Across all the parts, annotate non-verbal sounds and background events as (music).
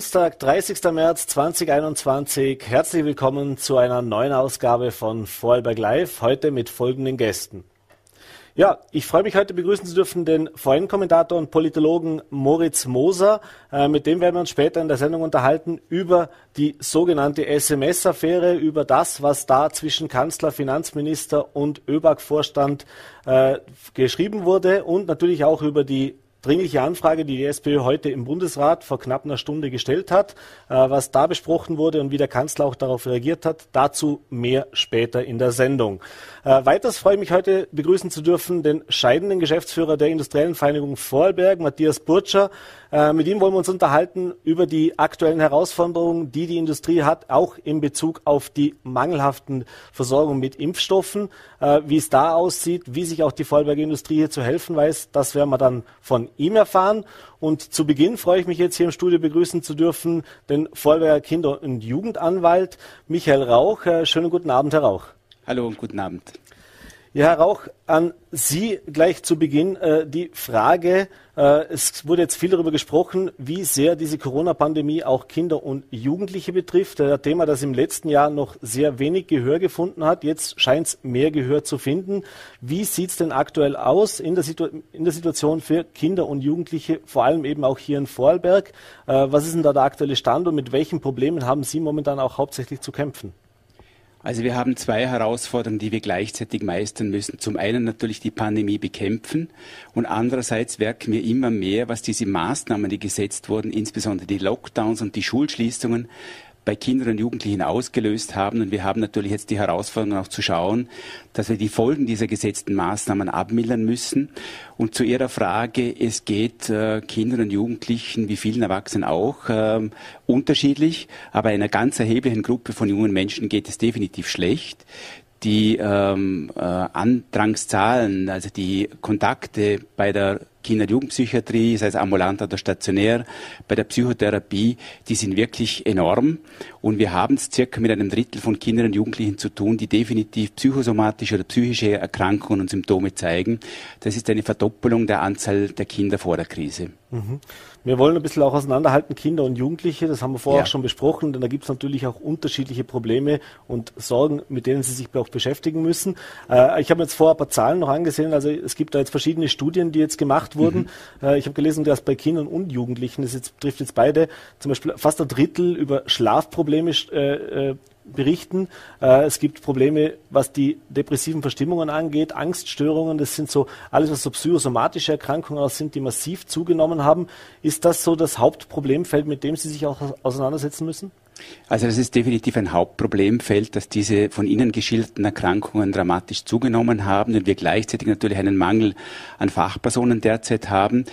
Dienstag, 30. März 2021. Herzlich willkommen zu einer neuen Ausgabe von Vorarlberg Live, heute mit folgenden Gästen. Ja, ich freue mich heute begrüßen zu dürfen den Foreign-Kommentator und Politologen Moritz Moser. Äh, mit dem werden wir uns später in der Sendung unterhalten über die sogenannte SMS-Affäre, über das, was da zwischen Kanzler, Finanzminister und ÖBAG-Vorstand äh, geschrieben wurde und natürlich auch über die dringliche Anfrage, die die SPÖ heute im Bundesrat vor knapp einer Stunde gestellt hat, äh, was da besprochen wurde und wie der Kanzler auch darauf reagiert hat. Dazu mehr später in der Sendung. Äh, weiters freue ich mich heute begrüßen zu dürfen den scheidenden Geschäftsführer der Industriellen Vereinigung Vorarlberg, Matthias Burtscher. Äh, mit ihm wollen wir uns unterhalten über die aktuellen Herausforderungen, die die Industrie hat, auch in Bezug auf die mangelhaften Versorgung mit Impfstoffen, äh, wie es da aussieht, wie sich auch die Vorarlberger Industrie hier zu helfen weiß. Das werden wir dann von ihm erfahren. Und zu Beginn freue ich mich jetzt hier im Studio begrüßen zu dürfen den Vorarlberger Kinder- und Jugendanwalt Michael Rauch. Äh, schönen guten Abend, Herr Rauch. Hallo und guten Abend. Ja, Herr Rauch, an Sie gleich zu Beginn äh, die Frage, äh, es wurde jetzt viel darüber gesprochen, wie sehr diese Corona-Pandemie auch Kinder und Jugendliche betrifft. Ein Thema, das im letzten Jahr noch sehr wenig Gehör gefunden hat. Jetzt scheint es mehr Gehör zu finden. Wie sieht es denn aktuell aus in der, in der, Situation für Kinder und Jugendliche, vor allem eben auch hier in Vorarlberg? Äh, was ist denn da der aktuelle Stand und mit welchen Problemen haben Sie momentan auch hauptsächlich zu kämpfen? Also wir haben zwei Herausforderungen, die wir gleichzeitig meistern müssen. Zum einen natürlich die Pandemie bekämpfen und andererseits merken wir immer mehr, was diese Maßnahmen, die gesetzt wurden, insbesondere die Lockdowns und die Schulschließungen, bei Kindern und Jugendlichen ausgelöst haben. Und wir haben natürlich jetzt die Herausforderung auch zu schauen, dass wir die Folgen dieser gesetzten Maßnahmen abmildern müssen. Und zu Ihrer Frage, es geht äh, Kindern und Jugendlichen, wie vielen Erwachsenen auch, äh, unterschiedlich, aber einer ganz erheblichen Gruppe von jungen Menschen geht es definitiv schlecht die ähm, äh, Andrangszahlen, also die Kontakte bei der Kinder- und Jugendpsychiatrie, sei es ambulant oder stationär, bei der Psychotherapie, die sind wirklich enorm. Und wir haben es circa mit einem Drittel von Kindern und Jugendlichen zu tun, die definitiv psychosomatische oder psychische Erkrankungen und Symptome zeigen. Das ist eine Verdoppelung der Anzahl der Kinder vor der Krise. Mhm. Wir wollen ein bisschen auch auseinanderhalten, Kinder und Jugendliche, das haben wir vorher ja. auch schon besprochen, denn da gibt es natürlich auch unterschiedliche Probleme und Sorgen, mit denen sie sich auch beschäftigen müssen. Äh, ich habe jetzt vorher ein paar Zahlen noch angesehen, also es gibt da jetzt verschiedene Studien, die jetzt gemacht wurden. Mhm. Äh, ich habe gelesen, dass bei Kindern und Jugendlichen, das jetzt, betrifft jetzt beide, zum Beispiel fast ein Drittel über Schlafprobleme äh, äh berichten. Äh, es gibt Probleme, was die depressiven Verstimmungen angeht, Angststörungen. Das sind so alles, was so psychosomatische Erkrankungen sind, die massiv zugenommen haben. Ist das so das Hauptproblemfeld, mit dem Sie sich auch auseinandersetzen müssen? Also das ist definitiv ein Hauptproblemfeld, dass diese von Ihnen geschilderten Erkrankungen dramatisch zugenommen haben und wir gleichzeitig natürlich einen Mangel an Fachpersonen derzeit haben.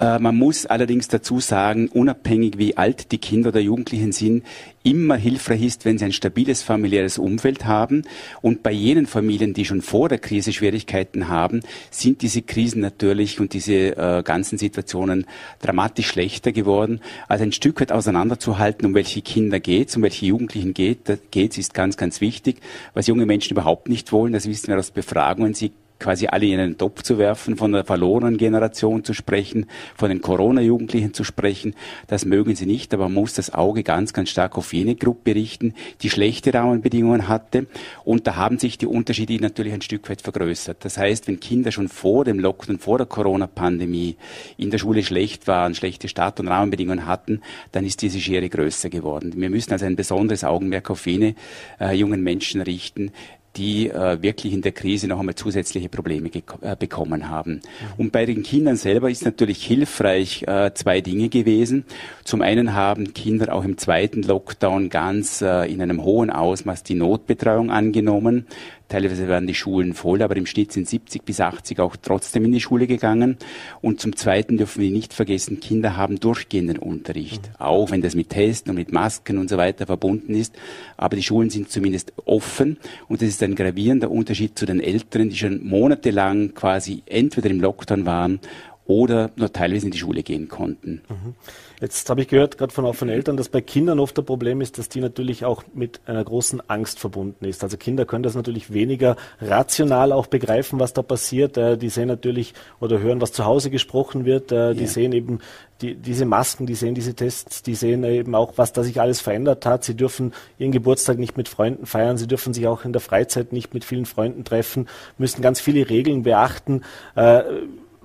Äh, man muss allerdings dazu sagen, unabhängig wie alt die Kinder oder Jugendlichen sind, immer hilfreich ist, wenn sie ein stabiles familiäres Umfeld haben. Und bei jenen Familien, die schon vor der Krise Schwierigkeiten haben, sind diese Krisen natürlich und diese äh, ganzen Situationen dramatisch schlechter geworden. Also ein Stück weit auseinanderzuhalten, um welche Kinder geht um welche Jugendlichen geht, geht, ist ganz, ganz wichtig. Was junge Menschen überhaupt nicht wollen, das wissen wir aus Befragungen. Sie quasi alle in einen Topf zu werfen, von der verlorenen Generation zu sprechen, von den Corona-Jugendlichen zu sprechen. Das mögen sie nicht, aber man muss das Auge ganz, ganz stark auf jene Gruppe richten, die schlechte Rahmenbedingungen hatte. Und da haben sich die Unterschiede natürlich ein Stück weit vergrößert. Das heißt, wenn Kinder schon vor dem Lockdown, vor der Corona-Pandemie in der Schule schlecht waren, schlechte Start- und Rahmenbedingungen hatten, dann ist diese Schere größer geworden. Wir müssen also ein besonderes Augenmerk auf jene äh, jungen Menschen richten, die äh, wirklich in der Krise noch einmal zusätzliche Probleme äh, bekommen haben. Und bei den Kindern selber ist natürlich hilfreich äh, zwei Dinge gewesen. Zum einen haben Kinder auch im zweiten Lockdown ganz äh, in einem hohen Ausmaß die Notbetreuung angenommen. Teilweise werden die Schulen voll, aber im Schnitt sind 70 bis 80 auch trotzdem in die Schule gegangen. Und zum Zweiten dürfen wir nicht vergessen, Kinder haben durchgehenden Unterricht, mhm. auch wenn das mit Testen und mit Masken und so weiter verbunden ist. Aber die Schulen sind zumindest offen und das ist ein gravierender Unterschied zu den Älteren, die schon monatelang quasi entweder im Lockdown waren oder nur teilweise in die Schule gehen konnten. Mhm. Jetzt habe ich gehört, gerade von auch von Eltern, dass bei Kindern oft ein Problem ist, dass die natürlich auch mit einer großen Angst verbunden ist. Also Kinder können das natürlich weniger rational auch begreifen, was da passiert. Äh, die sehen natürlich oder hören, was zu Hause gesprochen wird. Äh, die ja. sehen eben die, diese Masken, die sehen diese Tests, die sehen eben auch, was da sich alles verändert hat. Sie dürfen ihren Geburtstag nicht mit Freunden feiern, sie dürfen sich auch in der Freizeit nicht mit vielen Freunden treffen, müssen ganz viele Regeln beachten. Äh,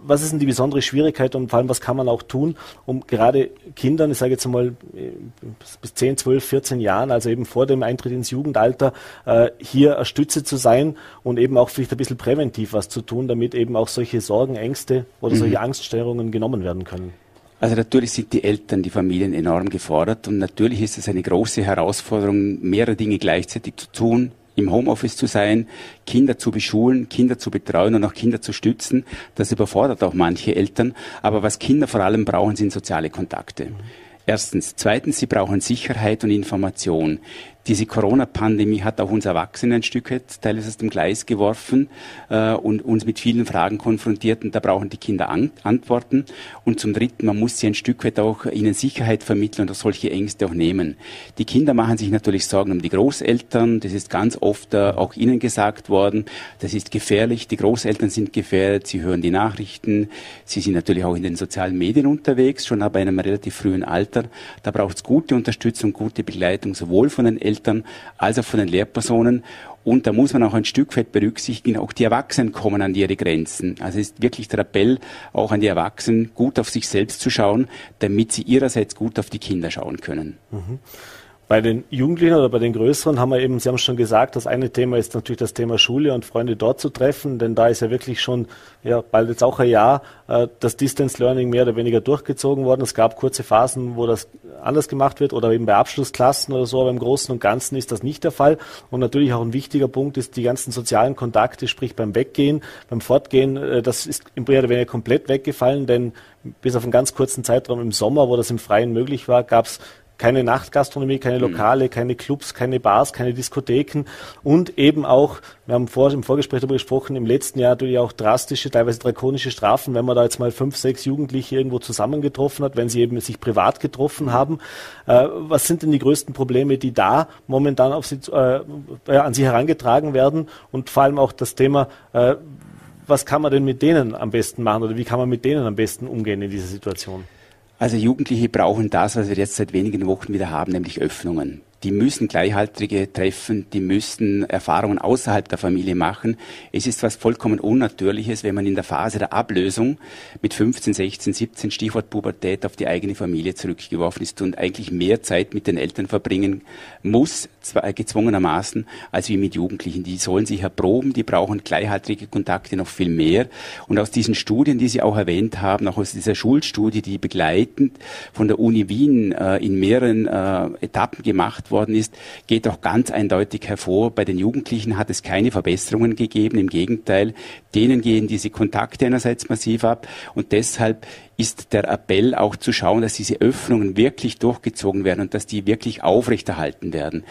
was ist denn die besondere Schwierigkeit und vor allem, was kann man auch tun, um gerade Kindern, ich sage jetzt mal bis 10, 12, 14 Jahren, also eben vor dem Eintritt ins Jugendalter, äh, hier eine Stütze zu sein und eben auch vielleicht ein bisschen präventiv was zu tun, damit eben auch solche Sorgen, Ängste oder mhm. solche Angststörungen genommen werden können? Also natürlich sind die Eltern, die Familien enorm gefordert und natürlich ist es eine große Herausforderung, mehrere Dinge gleichzeitig zu tun, im Homeoffice zu sein, Kinder zu beschulen, Kinder zu betreuen und auch Kinder zu stützen. Das überfordert auch manche Eltern. Aber was Kinder vor allem brauchen, sind soziale Kontakte. Erstens. Zweitens, sie brauchen Sicherheit und Information. Diese Corona-Pandemie hat auch uns Erwachsene ein Stück weit teilweise aus dem Gleis geworfen äh, und uns mit vielen Fragen konfrontiert und da brauchen die Kinder an Antworten. Und zum Dritten, man muss sie ein Stück weit auch ihnen Sicherheit vermitteln und auch solche Ängste auch nehmen. Die Kinder machen sich natürlich Sorgen um die Großeltern, das ist ganz oft äh, auch ihnen gesagt worden, das ist gefährlich, die Großeltern sind gefährdet, sie hören die Nachrichten, sie sind natürlich auch in den sozialen Medien unterwegs, schon in einem relativ frühen Alter. Da braucht es gute Unterstützung, gute Begleitung, sowohl von den Eltern, Eltern als auch von den Lehrpersonen. Und da muss man auch ein Stück weit berücksichtigen, auch die Erwachsenen kommen an ihre Grenzen. Also ist wirklich der Appell auch an die Erwachsenen, gut auf sich selbst zu schauen, damit sie ihrerseits gut auf die Kinder schauen können. Mhm. Bei den Jugendlichen oder bei den Größeren haben wir eben, Sie haben schon gesagt, das eine Thema ist natürlich das Thema Schule und Freunde dort zu treffen, denn da ist ja wirklich schon, ja, bald jetzt auch ein Jahr, äh, das Distance Learning mehr oder weniger durchgezogen worden. Es gab kurze Phasen, wo das anders gemacht wird oder eben bei Abschlussklassen oder so, aber im Großen und Ganzen ist das nicht der Fall. Und natürlich auch ein wichtiger Punkt ist die ganzen sozialen Kontakte, sprich beim Weggehen, beim Fortgehen, äh, das ist mehr oder weniger komplett weggefallen, denn bis auf einen ganz kurzen Zeitraum im Sommer, wo das im Freien möglich war, gab es keine Nachtgastronomie, keine mhm. Lokale, keine Clubs, keine Bars, keine Diskotheken und eben auch, wir haben vor, im Vorgespräch darüber gesprochen, im letzten Jahr natürlich auch drastische, teilweise drakonische Strafen, wenn man da jetzt mal fünf, sechs Jugendliche irgendwo zusammengetroffen hat, wenn sie eben sich privat getroffen haben. Äh, was sind denn die größten Probleme, die da momentan auf sie, äh, an sie herangetragen werden und vor allem auch das Thema, äh, was kann man denn mit denen am besten machen oder wie kann man mit denen am besten umgehen in dieser Situation? Also Jugendliche brauchen das, was wir jetzt seit wenigen Wochen wieder haben, nämlich Öffnungen die müssen Gleichaltrige treffen, die müssen Erfahrungen außerhalb der Familie machen. Es ist was vollkommen Unnatürliches, wenn man in der Phase der Ablösung mit 15, 16, 17 Stichwort Pubertät auf die eigene Familie zurückgeworfen ist und eigentlich mehr Zeit mit den Eltern verbringen muss, gezwungenermaßen, als wie mit Jugendlichen. Die sollen sich erproben, die brauchen gleichaltrige Kontakte noch viel mehr. Und aus diesen Studien, die Sie auch erwähnt haben, auch aus dieser Schulstudie, die begleitend von der Uni Wien äh, in mehreren äh, Etappen gemacht worden ist, geht auch ganz eindeutig hervor, bei den Jugendlichen hat es keine Verbesserungen gegeben. Im Gegenteil, denen gehen diese Kontakte einerseits massiv ab und deshalb ist der Appell auch zu schauen, dass diese Öffnungen wirklich durchgezogen werden und dass die wirklich aufrechterhalten werden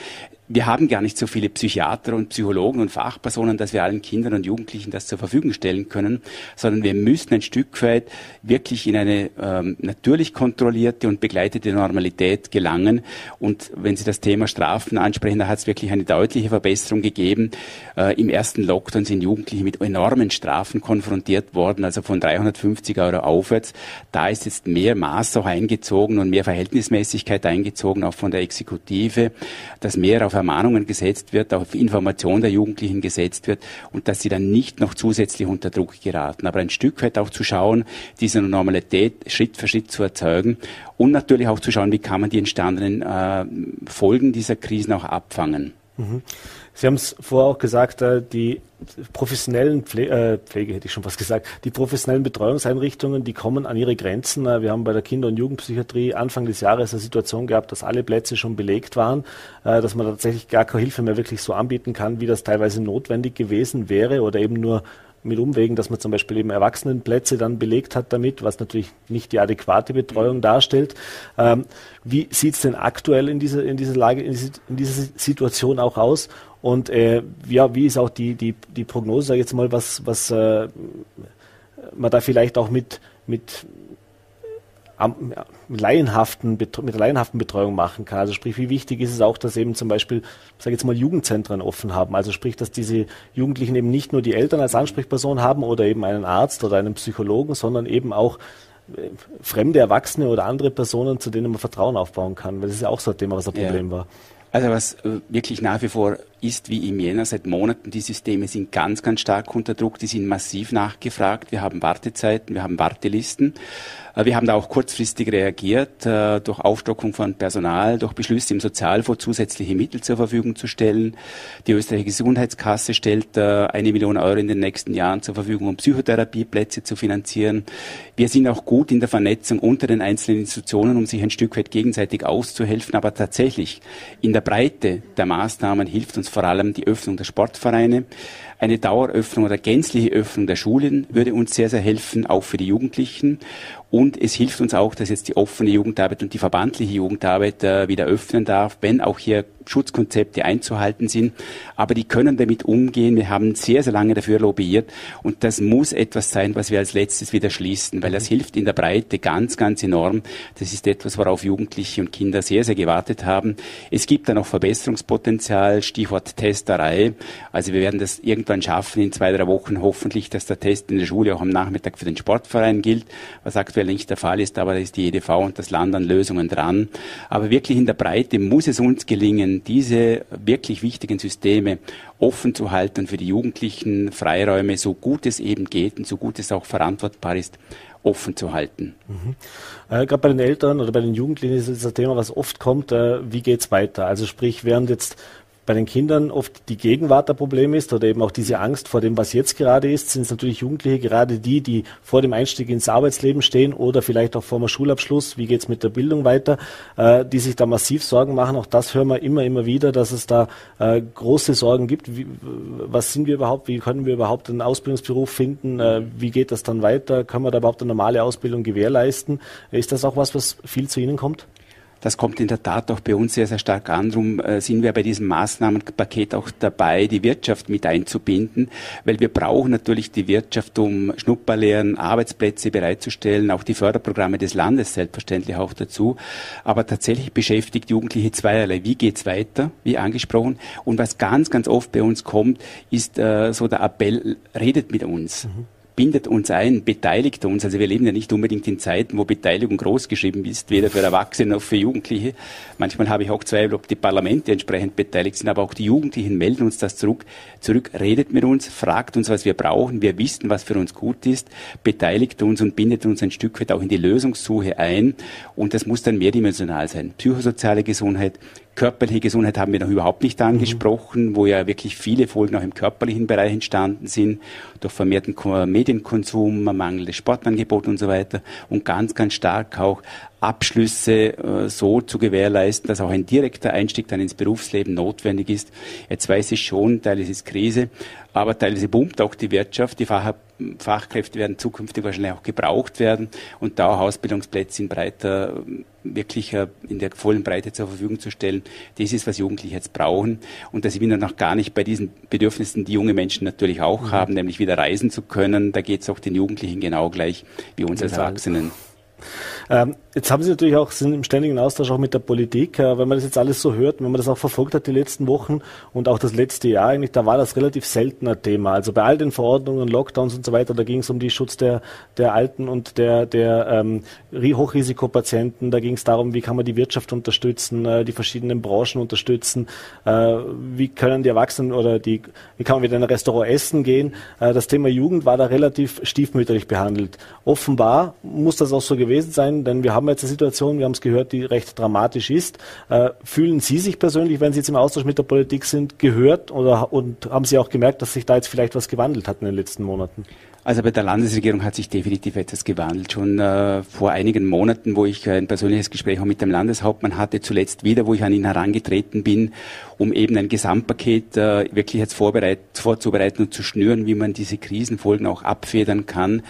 wir haben gar nicht so viele Psychiater und Psychologen und Fachpersonen, dass wir allen Kindern und Jugendlichen das zur Verfügung stellen können, sondern wir müssen ein Stück weit wirklich in eine ähm, natürlich kontrollierte und begleitete Normalität gelangen. Und wenn Sie das Thema Strafen ansprechen, da hat es wirklich eine deutliche Verbesserung gegeben. Äh, Im ersten Lockdown sind Jugendliche mit enormen Strafen konfrontiert worden, also von 350 Euro aufwärts. Da ist jetzt mehr Maß auch eingezogen und mehr Verhältnismäßigkeit eingezogen, auch von der Exekutive, dass mehr auf Ermahnungen gesetzt wird, auf Information der Jugendlichen gesetzt wird und dass sie dann nicht noch zusätzlich unter Druck geraten. Aber ein Stück weit auch zu schauen, diese Normalität Schritt für Schritt zu erzeugen und natürlich auch zu schauen, wie kann man die entstandenen äh, Folgen dieser Krisen auch abfangen. Mhm. Sie haben es vorher auch gesagt, äh, die professionellen Pfle äh, Pflege, hätte ich schon was gesagt, die professionellen Betreuungseinrichtungen, die kommen an ihre Grenzen. Äh, wir haben bei der Kinder- und Jugendpsychiatrie Anfang des Jahres eine Situation gehabt, dass alle Plätze schon belegt waren, dass man tatsächlich gar keine Hilfe mehr wirklich so anbieten kann, wie das teilweise notwendig gewesen wäre oder eben nur mit Umwegen, dass man zum Beispiel eben Erwachsenenplätze dann belegt hat damit, was natürlich nicht die adäquate Betreuung darstellt. Ähm, wie sieht es denn aktuell in dieser, in dieser Lage, in dieser Situation auch aus? Und äh, ja, wie ist auch die, die, die Prognose, sag ich jetzt mal, was, was äh, man da vielleicht auch mit, mit mit laienhaften, mit laienhaften Betreuung machen kann. Also sprich, wie wichtig ist es auch, dass eben zum Beispiel, sage jetzt mal, Jugendzentren offen haben. Also sprich, dass diese Jugendlichen eben nicht nur die Eltern als Ansprechperson haben oder eben einen Arzt oder einen Psychologen, sondern eben auch äh, fremde Erwachsene oder andere Personen, zu denen man Vertrauen aufbauen kann. Weil das ist ja auch so ein Thema, was ein Problem ja. war. Also was äh, wirklich nach wie vor ist wie im Jänner seit Monaten, die Systeme sind ganz, ganz stark unter Druck, die sind massiv nachgefragt, wir haben Wartezeiten, wir haben Wartelisten. Äh, wir haben da auch kurzfristig reagiert, äh, durch Aufstockung von Personal, durch Beschlüsse im Sozialfonds zusätzliche Mittel zur Verfügung zu stellen. Die österreichische Gesundheitskasse stellt äh, eine Million Euro in den nächsten Jahren zur Verfügung, um Psychotherapieplätze zu finanzieren. Wir sind auch gut in der Vernetzung unter den einzelnen Institutionen, um sich ein Stück weit gegenseitig auszuhelfen. Aber tatsächlich in der Breite der Maßnahmen hilft uns vor allem die Öffnung der Sportvereine. Eine Daueröffnung oder gänzliche Öffnung der Schulen würde uns sehr, sehr helfen, auch für die Jugendlichen. Und es hilft uns auch, dass jetzt die offene Jugendarbeit und die verbandliche Jugendarbeit äh, wieder öffnen darf, wenn auch hier Schutzkonzepte einzuhalten sind. Aber die können damit umgehen. Wir haben sehr, sehr lange dafür lobbyiert. Und das muss etwas sein, was wir als letztes wieder schließen, weil das hilft in der Breite ganz, ganz enorm. Das ist etwas, worauf Jugendliche und Kinder sehr, sehr gewartet haben. Es gibt da noch Verbesserungspotenzial, Stichwort Testerei. Also wir werden das irgendwann schaffen, in zwei, drei Wochen hoffentlich, dass der Test in der Schule auch am Nachmittag für den Sportverein gilt, was aktuell aktuell nicht der Fall ist, aber da ist die EDV und das Land an Lösungen dran. Aber wirklich in der Breite muss es uns gelingen, diese wirklich wichtigen Systeme offen zu halten für die Jugendlichen, Freiräume, so gut es eben geht und so gut es auch verantwortbar ist, offen zu halten. Mhm. Äh, Gerade bei den Eltern oder bei den Jugendlichen ist das Thema, was oft kommt, äh, wie geht's weiter? Also sprich, während jetzt bei den Kindern oft die Gegenwart der Problem ist oder eben auch diese Angst vor dem, was jetzt gerade ist, sind es natürlich Jugendliche, gerade die, die vor dem Einstieg ins Arbeitsleben stehen oder vielleicht auch vor dem Schulabschluss, wie geht's mit der Bildung weiter, äh, die sich da massiv Sorgen machen. Auch das hören wir immer, immer wieder, dass es da äh, große Sorgen gibt. Wie, was sind wir überhaupt? Wie können wir überhaupt einen Ausbildungsberuf finden? Äh, wie geht das dann weiter? Können wir da überhaupt eine normale Ausbildung gewährleisten? Ist das auch was, was viel zu Ihnen kommt? Das kommt in der Tat auch bei uns sehr, sehr stark an. Darum äh, sind wir bei diesem Maßnahmenpaket auch dabei, die Wirtschaft mit einzubinden, weil wir brauchen natürlich die Wirtschaft, um Schnupperlehren, Arbeitsplätze bereitzustellen, auch die Förderprogramme des Landes selbstverständlich auch dazu. Aber tatsächlich beschäftigt Jugendliche zweierlei. Wie geht's weiter, wie angesprochen? Und was ganz, ganz oft bei uns kommt, ist äh, so der Appell, redet mit uns. Mhm bindet uns ein, beteiligt uns. Also wir leben ja nicht unbedingt in Zeiten, wo Beteiligung großgeschrieben ist, weder für Erwachsene noch für Jugendliche. Manchmal habe ich auch Zweifel, ob die Parlamente entsprechend beteiligt sind, aber auch die Jugendlichen melden uns das zurück. Zurück, redet mit uns, fragt uns, was wir brauchen. Wir wissen, was für uns gut ist, beteiligt uns und bindet uns ein Stück weit auch in die Lösungssuche ein. Und das muss dann mehrdimensional sein. Psychosoziale Gesundheit, Körperliche Gesundheit haben wir noch überhaupt nicht angesprochen, mhm. wo ja wirklich viele Folgen auch im körperlichen Bereich entstanden sind, durch vermehrten Medienkonsum, mangelndes Sportangebot und so weiter und ganz, ganz stark auch Abschlüsse äh, so zu gewährleisten, dass auch ein direkter Einstieg dann ins Berufsleben notwendig ist. Jetzt weiß ich schon, teilweise ist Krise, aber teilweise boomt auch die Wirtschaft. Die Fach Fachkräfte werden zukünftig wahrscheinlich auch gebraucht werden und da auch Ausbildungsplätze in breiter, wirklich äh, in der vollen Breite zur Verfügung zu stellen. Das ist, was Jugendliche jetzt brauchen. Und da sind wir noch gar nicht bei diesen Bedürfnissen, die junge Menschen natürlich auch mhm. haben, nämlich wieder reisen zu können. Da geht es auch den Jugendlichen genau gleich wie uns als Erwachsenen. Ähm, jetzt haben Sie natürlich auch, sind im ständigen Austausch auch mit der Politik. Äh, wenn man das jetzt alles so hört, wenn man das auch verfolgt hat die letzten Wochen und auch das letzte Jahr eigentlich, da war das relativ seltener Thema. Also bei all den Verordnungen, Lockdowns und so weiter, da ging es um den Schutz der, der Alten und der, der ähm, Hochrisikopatienten. Da ging es darum, wie kann man die Wirtschaft unterstützen, äh, die verschiedenen Branchen unterstützen, äh, wie können die Erwachsenen oder die, wie kann man wieder in ein Restaurant essen gehen. Äh, das Thema Jugend war da relativ stiefmütterlich behandelt. Offenbar muss das auch so gewesen sein, denn wir haben jetzt eine Situation, wir haben es gehört, die recht dramatisch ist. Äh, fühlen Sie sich persönlich, wenn Sie jetzt im Austausch mit der Politik sind, gehört oder und haben Sie auch gemerkt, dass sich da jetzt vielleicht was gewandelt hat in den letzten Monaten? Also bei der Landesregierung hat sich definitiv etwas gewandelt. Schon äh, vor einigen Monaten, wo ich ein persönliches Gespräch auch mit dem Landeshauptmann hatte, zuletzt wieder, wo ich an ihn herangetreten bin, um eben ein Gesamtpaket äh, wirklich jetzt vorzubereiten und zu schnüren, wie man diese Krisenfolgen auch abfedern kann.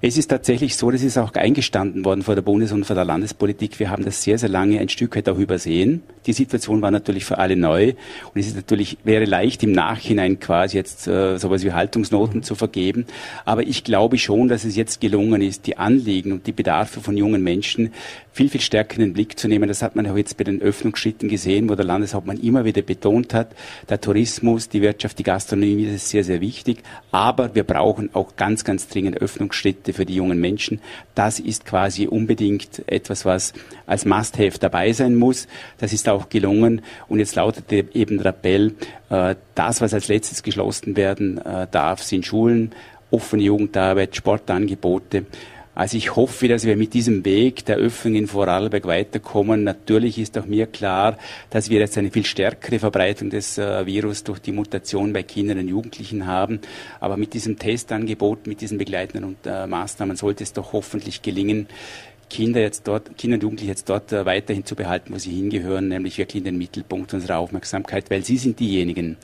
Es ist tatsächlich so, das ist auch eingestanden worden vor der Bundes- und vor der Landespolitik. Wir haben das sehr, sehr lange ein Stück weit auch übersehen. Die Situation war natürlich für alle neu und es ist natürlich, wäre leicht im Nachhinein quasi jetzt äh, sowas wie Haltungsnoten zu vergeben. Aber ich glaube schon, dass es jetzt gelungen ist, die Anliegen und die Bedarfe von jungen Menschen viel, viel stärker in den Blick zu nehmen. Das hat man auch jetzt bei den Öffnungsschritten gesehen, wo der Landeshauptmann immer wieder betont hat, der Tourismus, die Wirtschaft, die Gastronomie ist sehr, sehr wichtig. Aber wir brauchen auch ganz, ganz dringend Öffnungsschritte für die jungen Menschen. Das ist quasi unbedingt etwas, was als Must-Have dabei sein muss. Das ist auch gelungen. Und jetzt lautet eben der Appell, äh, das, was als letztes geschlossen werden äh, darf, sind Schulen, offene Jugendarbeit, Sportangebote. Also ich hoffe, dass wir mit diesem Weg der Öffnung in Vorarlberg weiterkommen. Natürlich ist auch mir klar, dass wir jetzt eine viel stärkere Verbreitung des äh, Virus durch die Mutation bei Kindern und Jugendlichen haben. Aber mit diesem Testangebot, mit diesen begleitenden äh, Maßnahmen sollte es doch hoffentlich gelingen, Kinder jetzt dort, Kinder und Jugendliche jetzt dort äh, weiterhin zu behalten, wo sie hingehören, nämlich wirklich in den Mittelpunkt unserer Aufmerksamkeit, weil sie sind diejenigen,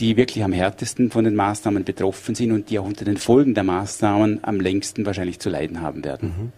die wirklich am härtesten von den Maßnahmen betroffen sind und die auch unter den Folgen der Maßnahmen am längsten wahrscheinlich zu leiden haben werden. Mhm.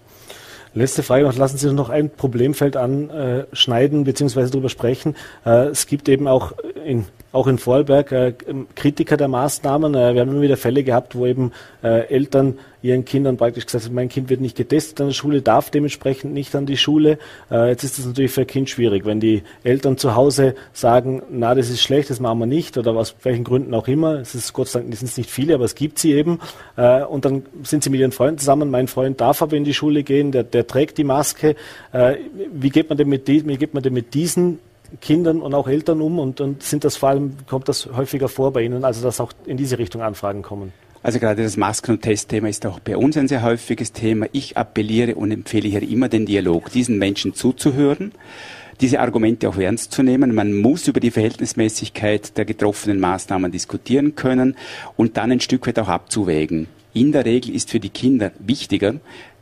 Letzte Frage noch. Lassen Sie uns noch ein Problemfeld anschneiden bzw. darüber sprechen. Äh, es gibt eben auch in auch in Vorarlberg äh, Kritiker der Maßnahmen. Äh, wir haben immer wieder Fälle gehabt, wo eben äh, Eltern ihren Kindern praktisch gesagt haben, mein Kind wird nicht getestet an der Schule, darf dementsprechend nicht an die Schule. Äh, jetzt ist das natürlich für ein Kind schwierig, wenn die Eltern zu Hause sagen, na, das ist schlecht, das machen wir nicht oder aus welchen Gründen auch immer. Es ist Gott sei Dank, sind es nicht viele, aber es gibt sie eben. Äh, und dann sind sie mit ihren Freunden zusammen. Mein Freund darf aber in die Schule gehen, der, der trägt die Maske. Äh, wie geht man denn mit, die, wie geht man denn mit diesen Kindern und auch Eltern um und, und sind das vor allem, kommt das häufiger vor bei Ihnen, also dass auch in diese Richtung Anfragen kommen? Also gerade das Masken- und Testthema ist auch bei uns ein sehr häufiges Thema. Ich appelliere und empfehle hier immer den Dialog, diesen Menschen zuzuhören, diese Argumente auch ernst zu nehmen. Man muss über die Verhältnismäßigkeit der getroffenen Maßnahmen diskutieren können und dann ein Stück weit auch abzuwägen. In der Regel ist für die Kinder wichtiger,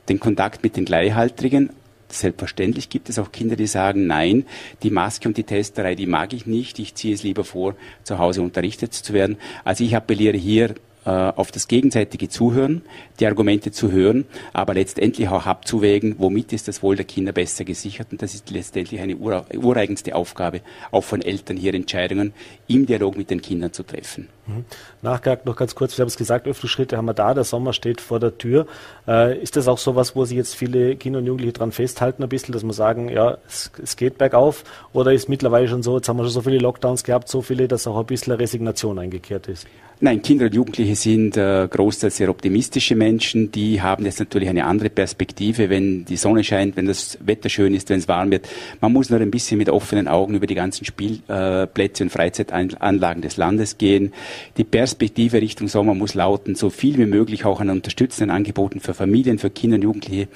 den Kontakt mit den Gleichaltrigen Selbstverständlich gibt es auch Kinder, die sagen, nein, die Maske und die Testerei, die mag ich nicht, ich ziehe es lieber vor, zu Hause unterrichtet zu werden. Also ich appelliere hier auf das gegenseitige Zuhören, die Argumente zu hören, aber letztendlich auch abzuwägen, womit ist das Wohl der Kinder besser gesichert. Und das ist letztendlich eine ureigenste Aufgabe, auch von Eltern hier Entscheidungen im Dialog mit den Kindern zu treffen. Mhm. Nachgehakt noch ganz kurz, wir haben es gesagt, Öffnungsschritte haben wir da, der Sommer steht vor der Tür. Äh, ist das auch so was, wo sich jetzt viele Kinder und Jugendliche dran festhalten ein bisschen, dass man sagen, ja, es, es geht bergauf oder ist mittlerweile schon so, jetzt haben wir schon so viele Lockdowns gehabt, so viele, dass auch ein bisschen Resignation eingekehrt ist? Nein, Kinder und Jugendliche sind äh, großteils sehr optimistische Menschen. Die haben jetzt natürlich eine andere Perspektive, wenn die Sonne scheint, wenn das Wetter schön ist, wenn es warm wird. Man muss nur ein bisschen mit offenen Augen über die ganzen Spielplätze äh, und Freizeitanlagen des Landes gehen. Die Perspektive Richtung Sommer muss lauten, so viel wie möglich auch an unterstützenden Angeboten für Familien, für Kinder und Jugendliche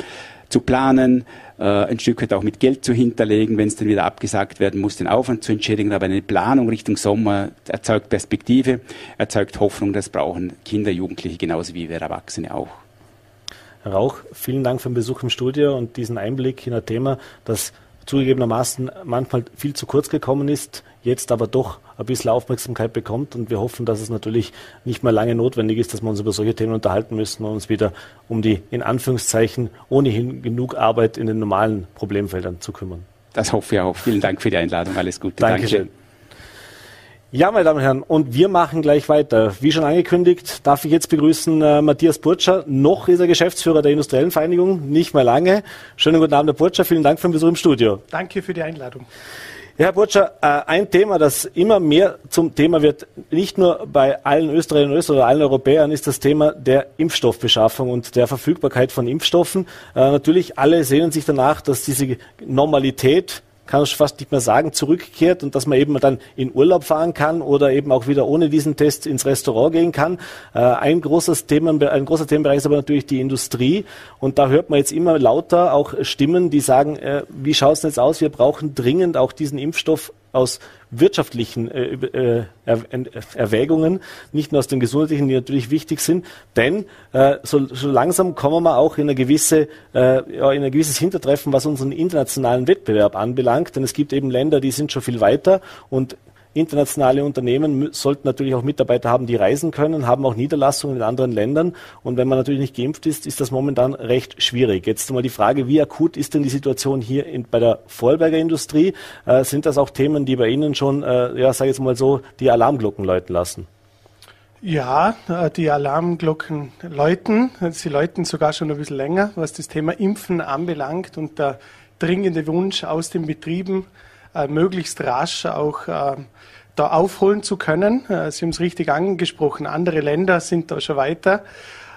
zu planen, äh, ein Stück weit auch mit Geld zu hinterlegen, wenn es dann wieder abgesagt werden muss, den Aufwand zu entschädigen. Aber eine Planung Richtung Sommer erzeugt Perspektive, erzeugt Hoffnung. Das brauchen Kinder, Jugendliche genauso wie wir Erwachsene auch. Herr Rauch, vielen Dank für den Besuch im Studio und diesen Einblick in ein Thema, das zugegebenermaßen manchmal viel zu kurz gekommen ist, jetzt aber doch ein bisschen Aufmerksamkeit bekommt. Und wir hoffen, dass es natürlich nicht mehr lange notwendig ist, dass wir uns über solche Themen unterhalten müssen und uns wieder um die in Anführungszeichen ohnehin genug Arbeit in den normalen Problemfeldern zu kümmern. Das hoffe ich auch. Vielen Dank für die Einladung. Alles Gute. Dankeschön. Danke. Ja, meine Damen und Herren, und wir machen gleich weiter. Wie schon angekündigt, darf ich jetzt begrüßen äh, Matthias Burtscher. Noch ist er Geschäftsführer der Industriellen Vereinigung, nicht mehr lange. Schönen guten Abend, Herr Burtscher. Vielen Dank für den Besuch im Studio. Danke für die Einladung. Ja, Herr Burtscher, äh, ein Thema, das immer mehr zum Thema wird, nicht nur bei allen Österreichern und Österreichern oder allen Europäern, ist das Thema der Impfstoffbeschaffung und der Verfügbarkeit von Impfstoffen. Äh, natürlich, alle sehnen sich danach, dass diese Normalität kann man fast nicht mehr sagen, zurückkehrt und dass man eben dann in Urlaub fahren kann oder eben auch wieder ohne diesen Test ins Restaurant gehen kann. Äh, ein großes Thema, ein großer Themenbereich ist aber natürlich die Industrie und da hört man jetzt immer lauter auch Stimmen, die sagen, äh, wie schaut es jetzt aus? Wir brauchen dringend auch diesen Impfstoff aus wirtschaftlichen äh, äh, Erwägungen, nicht nur aus den gesundheitlichen, die natürlich wichtig sind, denn äh, so, so langsam kommen wir auch in, eine gewisse, äh, in ein gewisses Hintertreffen, was unseren internationalen Wettbewerb anbelangt, denn es gibt eben Länder, die sind schon viel weiter. Und Internationale Unternehmen sollten natürlich auch Mitarbeiter haben, die reisen können, haben auch Niederlassungen in anderen Ländern. Und wenn man natürlich nicht geimpft ist, ist das momentan recht schwierig. Jetzt mal die Frage, wie akut ist denn die Situation hier in, bei der Vorarlberger Industrie? Äh, sind das auch Themen, die bei Ihnen schon, äh, ja, sage ich jetzt mal so, die Alarmglocken läuten lassen? Ja, äh, die Alarmglocken läuten. Sie läuten sogar schon ein bisschen länger, was das Thema Impfen anbelangt und der dringende Wunsch aus den Betrieben, möglichst rasch auch äh, da aufholen zu können. Sie haben es richtig angesprochen. Andere Länder sind da schon weiter.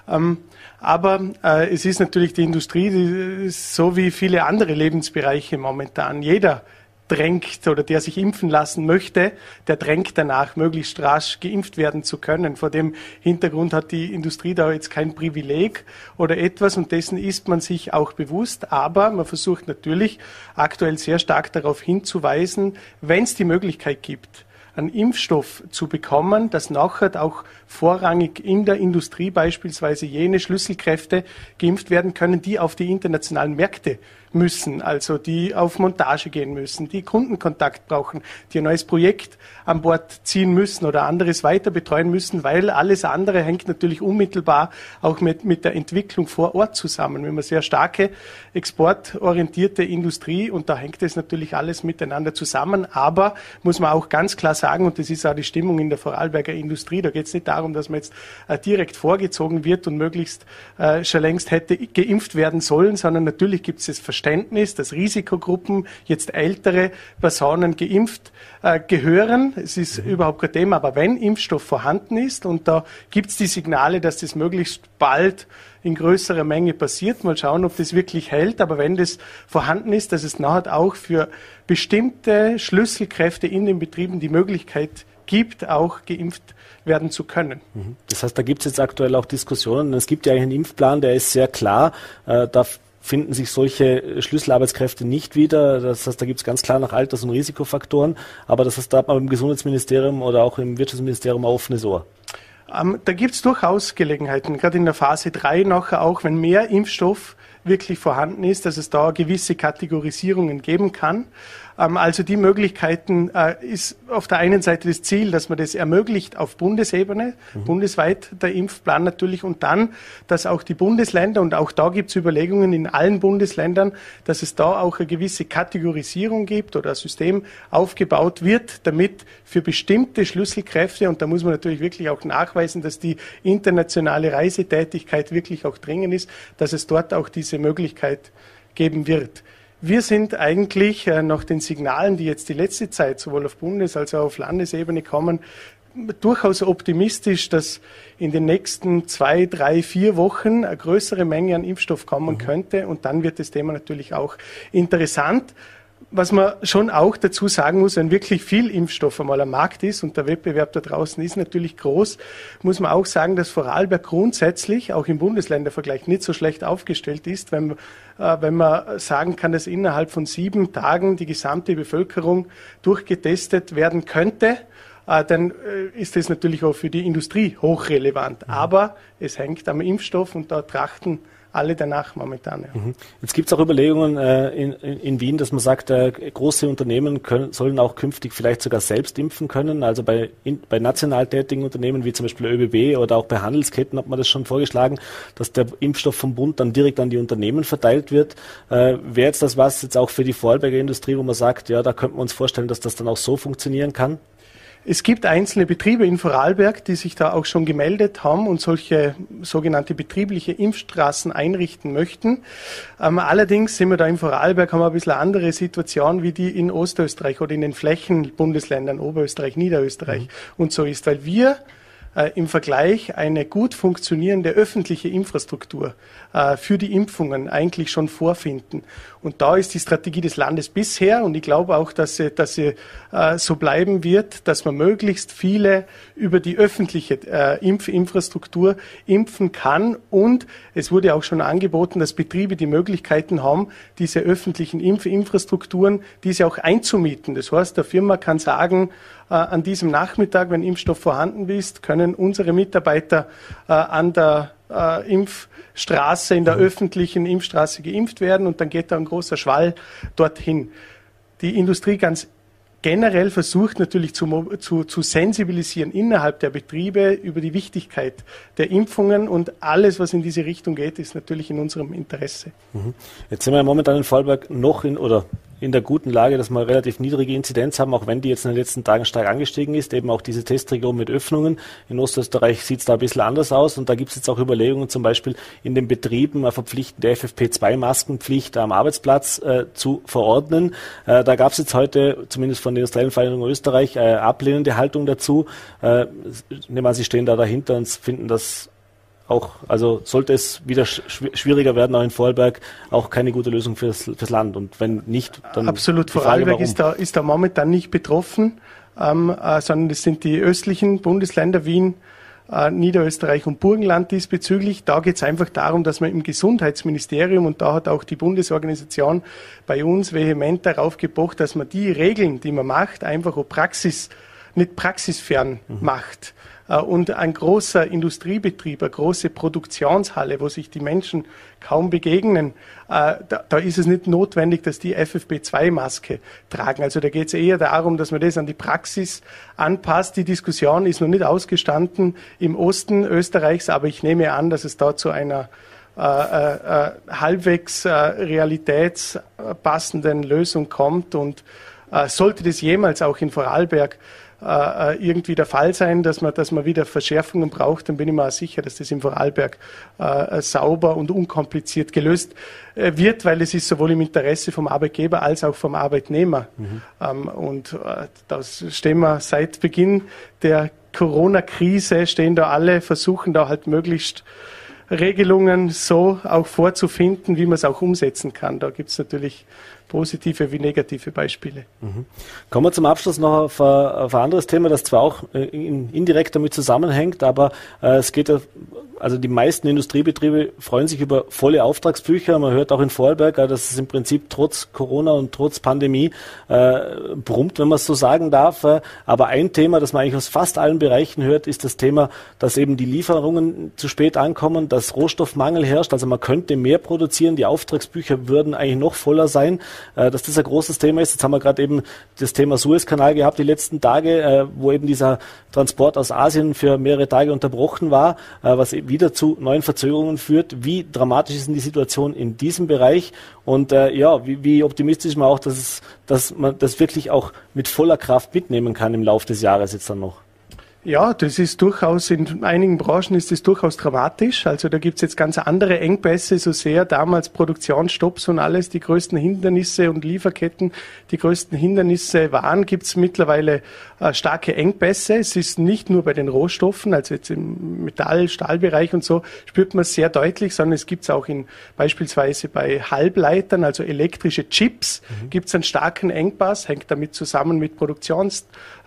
Ähm, aber es ist natürlich die Industrie, die ist so wie viele andere Lebensbereiche momentan. Jeder drängt oder der sich impfen lassen möchte, der drängt danach, möglichst rasch geimpft werden zu können. Vor dem Hintergrund hat die Industrie da jetzt kein Privileg oder etwas und dessen ist man sich auch bewusst. Aber man versucht natürlich aktuell sehr stark darauf hinzuweisen, wenn es die Möglichkeit gibt, einen Impfstoff zu bekommen, dass nachher auch vorrangig in der Industrie beispielsweise jene Schlüsselkräfte geimpft werden können, die auf die internationalen Märkte müssen, also die auf Montage gehen müssen, die Kundenkontakt brauchen, die ein neues Projekt an Bord ziehen müssen oder anderes weiter betreuen müssen, weil alles andere hängt natürlich unmittelbar auch mit, mit der Entwicklung vor Ort zusammen. Wir haben eine sehr starke exportorientierte Industrie und da hängt es natürlich alles miteinander zusammen. Aber muss man auch ganz klar sagen, und das ist auch die Stimmung in der Vorarlberger Industrie, da geht es nicht darum, dass man jetzt äh, direkt vorgezogen wird und möglichst äh, schon längst hätte geimpft werden sollen, sondern natürlich gibt es das Verständnis, dass Risikogruppen, jetzt ältere Personen geimpft äh, gehören. Es ist mhm. überhaupt kein Thema, aber wenn Impfstoff vorhanden ist und da gibt es die Signale, dass das möglichst bald in größerer Menge passiert. Mal schauen, ob das wirklich hält. Aber wenn das vorhanden ist, dass es nachher auch für bestimmte Schlüsselkräfte in den Betrieben die Möglichkeit gibt, auch geimpft werden zu können. Mhm. Das heißt, da gibt es jetzt aktuell auch Diskussionen. Es gibt ja einen Impfplan, der ist sehr klar. Äh, da finden sich solche Schlüsselarbeitskräfte nicht wieder. Das heißt, da gibt es ganz klar nach Alters- und Risikofaktoren. Aber das heißt, da hat man im Gesundheitsministerium oder auch im Wirtschaftsministerium ein offenes Ohr. Ähm, da gibt es durchaus Gelegenheiten, gerade in der Phase 3 nachher auch, wenn mehr Impfstoff wirklich vorhanden ist, dass es da gewisse Kategorisierungen geben kann. Ähm, also die Möglichkeiten äh, ist auf der einen Seite das Ziel, dass man das ermöglicht auf Bundesebene, mhm. bundesweit der Impfplan natürlich und dann, dass auch die Bundesländer und auch da gibt es Überlegungen in allen Bundesländern, dass es da auch eine gewisse Kategorisierung gibt oder ein System aufgebaut wird, damit für bestimmte Schlüsselkräfte und da muss man natürlich wirklich auch nachweisen, dass die internationale Reisetätigkeit wirklich auch dringend ist, dass es dort auch diese Möglichkeit geben wird. Wir sind eigentlich äh, nach den Signalen, die jetzt die letzte Zeit sowohl auf Bundes- als auch auf Landesebene kommen, durchaus optimistisch, dass in den nächsten zwei, drei, vier Wochen eine größere Menge an Impfstoff kommen mhm. könnte. Und dann wird das Thema natürlich auch interessant was man schon auch dazu sagen muss, wenn wirklich viel Impfstoff einmal am Markt ist und der Wettbewerb da draußen ist natürlich groß, muss man auch sagen, dass Vorarlberg grundsätzlich auch im Bundesländervergleich nicht so schlecht aufgestellt ist, wenn, äh, wenn man sagen kann, dass innerhalb von sieben Tagen die gesamte Bevölkerung durchgetestet werden könnte. Äh, dann äh, ist das natürlich auch für die Industrie hochrelevant. Mhm. Aber es hängt am Impfstoff und da trachten alle danach momentan. Ja. Mhm. Jetzt gibt es auch Überlegungen äh, in, in, Wien, dass man sagt, äh, große Unternehmen können, sollen auch künftig vielleicht sogar selbst impfen können. Also bei, in, bei national tätigen Unternehmen wie zum Beispiel ÖBB oder auch bei Handelsketten hat man das schon vorgeschlagen, dass der Impfstoff vom Bund dann direkt an die Unternehmen verteilt wird. Äh, Wäre jetzt das was jetzt auch für die Vorarlberger Industrie, wo man sagt, ja, da könnte man uns vorstellen, dass das dann auch so funktionieren kann? Es gibt einzelne Betriebe in Vorarlberg, die sich da auch schon gemeldet haben und solche sogenannte betriebliche Impfstraßen einrichten möchten. Ähm, allerdings sind wir da in Vorarlberg, haben wir ein bisschen eine andere Situation wie die in Ostösterreich oder in den Flächenbundesländern Oberösterreich, Niederösterreich mhm. und so ist, weil wir äh, im Vergleich eine gut funktionierende öffentliche Infrastruktur äh, für die Impfungen eigentlich schon vorfinden. Und da ist die Strategie des Landes bisher, und ich glaube auch, dass sie, dass sie äh, so bleiben wird, dass man möglichst viele über die öffentliche äh, Impfinfrastruktur impfen kann. Und es wurde auch schon angeboten, dass Betriebe die Möglichkeiten haben, diese öffentlichen Impfinfrastrukturen, diese auch einzumieten. Das heißt, der Firma kann sagen, äh, an diesem Nachmittag, wenn Impfstoff vorhanden ist, können unsere Mitarbeiter äh, an der äh, Impfstraße, in der mhm. öffentlichen Impfstraße geimpft werden und dann geht da ein großer Schwall dorthin. Die Industrie ganz generell versucht natürlich zu, zu, zu sensibilisieren innerhalb der Betriebe über die Wichtigkeit der Impfungen und alles, was in diese Richtung geht, ist natürlich in unserem Interesse. Mhm. Jetzt sind wir momentan in Vorarlberg noch in, oder in der guten Lage, dass wir relativ niedrige Inzidenz haben, auch wenn die jetzt in den letzten Tagen stark angestiegen ist. Eben auch diese Testregion mit Öffnungen. In Ostösterreich sieht es da ein bisschen anders aus und da gibt es jetzt auch Überlegungen, zum Beispiel in den Betrieben eine verpflichtende FFP2-Maskenpflicht am Arbeitsplatz äh, zu verordnen. Äh, da gab es jetzt heute, zumindest von der Industriellen Vereinigung Österreich, äh, ablehnende Haltung dazu. Äh, nehmen an, Sie stehen da dahinter und finden das auch, also sollte es wieder schwieriger werden, auch in Vorarlberg, auch keine gute Lösung fürs, fürs Land. Und wenn nicht, dann. Absolut, Vorarlberg ist da, ist da momentan nicht betroffen, ähm, äh, sondern es sind die östlichen Bundesländer Wien, äh, Niederösterreich und Burgenland diesbezüglich. Da geht es einfach darum, dass man im Gesundheitsministerium, und da hat auch die Bundesorganisation bei uns vehement darauf gepocht, dass man die Regeln, die man macht, einfach auch Praxis, nicht praxisfern mhm. macht. Äh, und ein großer Industriebetrieb, eine große Produktionshalle, wo sich die Menschen kaum begegnen, äh, da, da ist es nicht notwendig, dass die FFP2-Maske tragen. Also da geht es eher darum, dass man das an die Praxis anpasst. Die Diskussion ist noch nicht ausgestanden im Osten Österreichs, aber ich nehme an, dass es da zu einer äh, äh, halbwegs äh, realitätspassenden Lösung kommt. Und äh, sollte das jemals auch in Vorarlberg äh, äh, irgendwie der Fall sein, dass man, dass man wieder Verschärfungen braucht, dann bin ich mir auch sicher, dass das im Vorarlberg äh, sauber und unkompliziert gelöst äh, wird, weil es ist sowohl im Interesse vom Arbeitgeber als auch vom Arbeitnehmer. Mhm. Ähm, und äh, das stehen wir seit Beginn der Corona-Krise, stehen da alle, versuchen da halt möglichst Regelungen so auch vorzufinden, wie man es auch umsetzen kann. Da gibt es natürlich positive wie negative Beispiele. Mhm. Kommen wir zum Abschluss noch auf, auf ein anderes Thema, das zwar auch äh, indirekt damit zusammenhängt, aber äh, es geht also die meisten Industriebetriebe freuen sich über volle Auftragsbücher. Man hört auch in Vorarlberg, äh, dass es im Prinzip trotz Corona und trotz Pandemie äh, brummt, wenn man es so sagen darf. Äh, aber ein Thema, das man eigentlich aus fast allen Bereichen hört, ist das Thema, dass eben die Lieferungen zu spät ankommen, dass Rohstoffmangel herrscht. Also man könnte mehr produzieren, die Auftragsbücher würden eigentlich noch voller sein, äh, dass das ein großes Thema ist. Jetzt haben wir gerade eben das Thema Suezkanal gehabt die letzten Tage, äh, wo eben dieser Transport aus Asien für mehrere Tage unterbrochen war, äh, was wieder zu neuen Verzögerungen führt. Wie dramatisch ist denn die Situation in diesem Bereich? Und ja, wie, wie optimistisch ist man auch, dass, es, dass man das wirklich auch mit voller Kraft mitnehmen kann im Laufe des Jahres jetzt dann noch? Ja, das ist durchaus, in einigen Branchen ist das durchaus dramatisch. Also da gibt's jetzt ganz andere Engpässe, so sehr damals Produktionsstopps und alles, die größten Hindernisse und Lieferketten, die größten Hindernisse waren, gibt's mittlerweile äh, starke Engpässe. Es ist nicht nur bei den Rohstoffen, also jetzt im Metall-, Stahlbereich und so, spürt man es sehr deutlich, sondern es gibt's auch in beispielsweise bei Halbleitern, also elektrische Chips, mhm. gibt's einen starken Engpass, hängt damit zusammen mit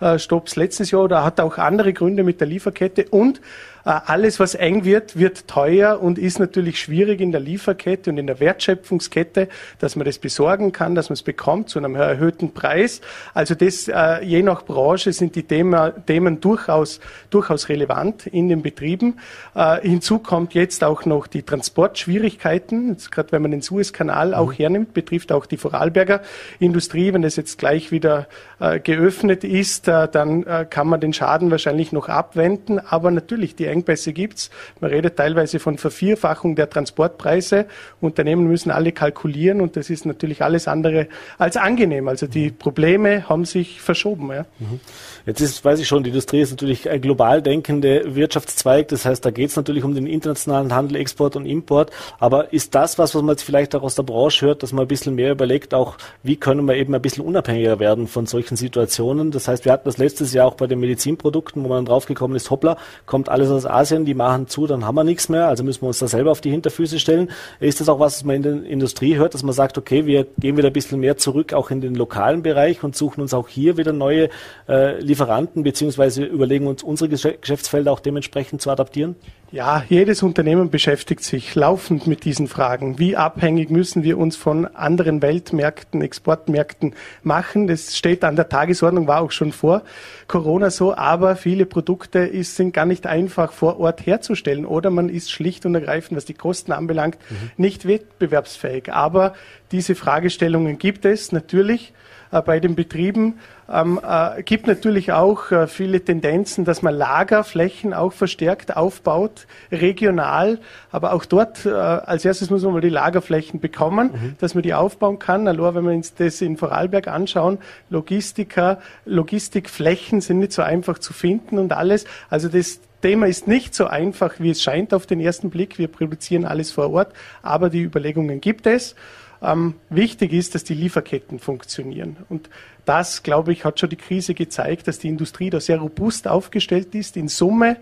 Produktionsstopps letztes Jahr. Oder hat auch andere Gründe mit der Lieferkette. Und äh, alles, was eng wird, wird teuer und ist natürlich schwierig in der Lieferkette und in der Wertschöpfungskette, dass man das besorgen kann, dass man es bekommt zu einem erhöhten Preis. Also das, äh, je nach Branche sind die Themen, durchaus, durchaus relevant in den Betrieben. Äh, hinzu kommt jetzt auch noch die Transportschwierigkeiten, gerade wenn man den Suezkanal auch mhm. hernimmt, betrifft auch die Vorarlberger Industrie. Wenn das jetzt gleich wieder geöffnet ist, dann kann man den Schaden wahrscheinlich noch abwenden. Aber natürlich die Engpässe gibt's. Man redet teilweise von Vervierfachung der Transportpreise. Unternehmen müssen alle kalkulieren und das ist natürlich alles andere als angenehm. Also die Probleme haben sich verschoben. Ja. Mhm. Jetzt ist, weiß ich schon, die Industrie ist natürlich ein global denkende Wirtschaftszweig. Das heißt, da geht es natürlich um den internationalen Handel, Export und Import. Aber ist das was, was man jetzt vielleicht auch aus der Branche hört, dass man ein bisschen mehr überlegt, auch wie können wir eben ein bisschen unabhängiger werden von solchen Situationen? Das heißt, wir hatten das letztes Jahr auch bei den Medizinprodukten, wo man dann draufgekommen ist, hoppla, kommt alles aus Asien, die machen zu, dann haben wir nichts mehr, also müssen wir uns da selber auf die Hinterfüße stellen. Ist das auch was, was man in der Industrie hört, dass man sagt, okay, wir gehen wieder ein bisschen mehr zurück, auch in den lokalen Bereich und suchen uns auch hier wieder neue äh, Lieferanten beziehungsweise überlegen uns unsere Geschäftsfelder auch dementsprechend zu adaptieren? Ja, jedes Unternehmen beschäftigt sich laufend mit diesen Fragen. Wie abhängig müssen wir uns von anderen Weltmärkten, Exportmärkten machen? Das steht an der Tagesordnung, war auch schon vor Corona so, aber viele Produkte ist, sind gar nicht einfach vor Ort herzustellen oder man ist schlicht und ergreifend, was die Kosten anbelangt, mhm. nicht wettbewerbsfähig. Aber diese Fragestellungen gibt es natürlich. äh, bei den Betrieben. Ähm, äh, gibt natürlich auch äh, viele Tendenzen, dass man Lagerflächen auch verstärkt aufbaut, regional. Aber auch dort, äh, als erstes muss man mal die Lagerflächen bekommen, mhm. dass man die aufbauen kann. Also, wenn wir uns das in Vorarlberg anschauen, Logistiker, Logistikflächen sind nicht so einfach zu finden und alles. Also das Thema ist nicht so einfach, wie es scheint auf den ersten Blick. Wir produzieren alles vor Ort, aber die Überlegungen gibt es. Ähm, wichtig ist, dass die Lieferketten funktionieren. Und das, glaube ich, hat schon die Krise gezeigt, dass die Industrie da sehr robust aufgestellt ist in Summe.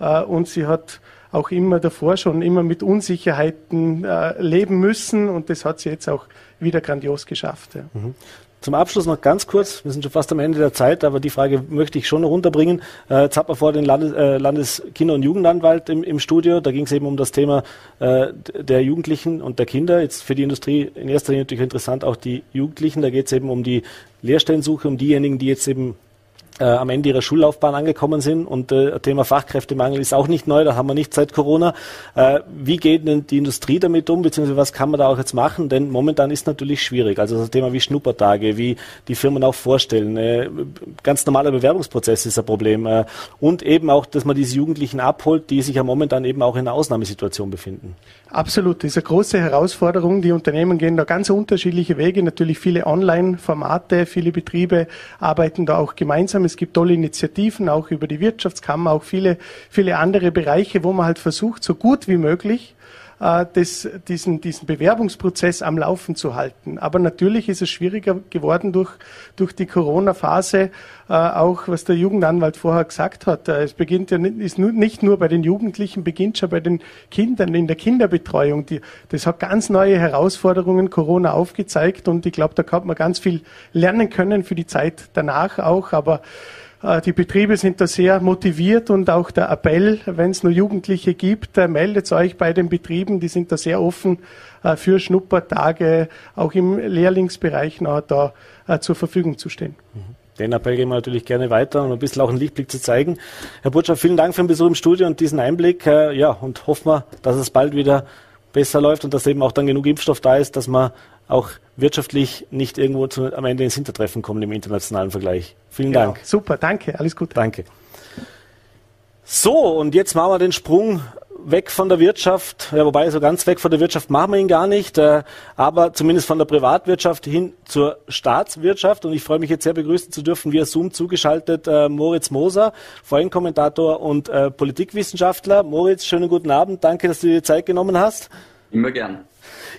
Äh, und sie hat auch immer davor schon immer mit Unsicherheiten äh, leben müssen. Und das hat sie jetzt auch wieder grandios geschafft. Ja. Mhm. Zum Abschluss noch ganz kurz, wir sind schon fast am Ende der Zeit, aber die Frage möchte ich schon noch runterbringen. Äh, jetzt hat man vor den Landes, äh, Landeskinder- und Jugendanwalt im, im Studio. Da ging es eben um das Thema äh, der Jugendlichen und der Kinder. Jetzt für die Industrie in erster Linie natürlich interessant auch die Jugendlichen. Da geht es eben um die Lehrstellensuche, um diejenigen, die jetzt eben äh, am Ende ihrer Schullaufbahn angekommen sind. Und äh, Thema Fachkräftemangel ist auch nicht neu, da haben wir nicht seit Corona. Äh, wie geht denn die Industrie damit um, beziehungsweise was kann man da auch jetzt machen? Denn momentan ist natürlich schwierig. Also das Thema wie Schnuppertage, wie die Firmen auch vorstellen. Äh, ganz normaler Bewerbungsprozess ist ein Problem. Äh, und eben auch, dass man diese Jugendlichen abholt, die sich ja momentan eben auch in einer Ausnahmesituation befinden. Absolut, das ist eine große Herausforderung. Die Unternehmen gehen da ganz unterschiedliche Wege. Natürlich viele Online-Formate, viele Betriebe arbeiten da auch gemeinsam. Es gibt tolle Initiativen, auch über die Wirtschaftskammer, auch viele, viele andere Bereiche, wo man halt versucht, so gut wie möglich äh, das, diesen, diesen Bewerbungsprozess am Laufen zu halten. Aber natürlich ist es schwieriger geworden durch, durch die Corona-Phase, auch was der Jugendanwalt vorher gesagt hat. Äh, es beginnt ja nicht, ist nicht nur bei den Jugendlichen, beginnt schon bei den Kindern in der Kinderbetreuung. Die, das hat ganz neue Herausforderungen Corona aufgezeigt und ich glaube, da kann man ganz viel lernen können für die Zeit danach auch. Aber äh, die Betriebe sind da sehr motiviert und auch der Appell, wenn es nur Jugendliche gibt, äh, meldet euch bei den Betrieben, die sind da sehr offen äh, für Schnuppertage, auch im Lehrlingsbereich noch da zur Verfügung zu stehen. Mhm. Den Appell gehen wir natürlich gerne weiter, um ein bisschen auch einen Lichtblick zu zeigen. Herr Butcher, vielen Dank für den Besuch im Studio und diesen Einblick. Ja, und hoffen wir, dass es bald wieder besser läuft und dass eben auch dann genug Impfstoff da ist, dass man auch wirtschaftlich nicht irgendwo zu, am Ende ins Hintertreffen kommen im internationalen Vergleich. Vielen genau. Dank. Super, danke, alles Gute. Danke. So, und jetzt machen wir den Sprung weg von der Wirtschaft, ja, wobei so ganz weg von der Wirtschaft machen wir ihn gar nicht, äh, aber zumindest von der Privatwirtschaft hin zur Staatswirtschaft. Und ich freue mich jetzt sehr begrüßen zu dürfen, via Zoom zugeschaltet, äh, Moritz Moser, Vorhin-Kommentator und äh, Politikwissenschaftler. Moritz, schönen guten Abend. Danke, dass du dir Zeit genommen hast. Immer gern.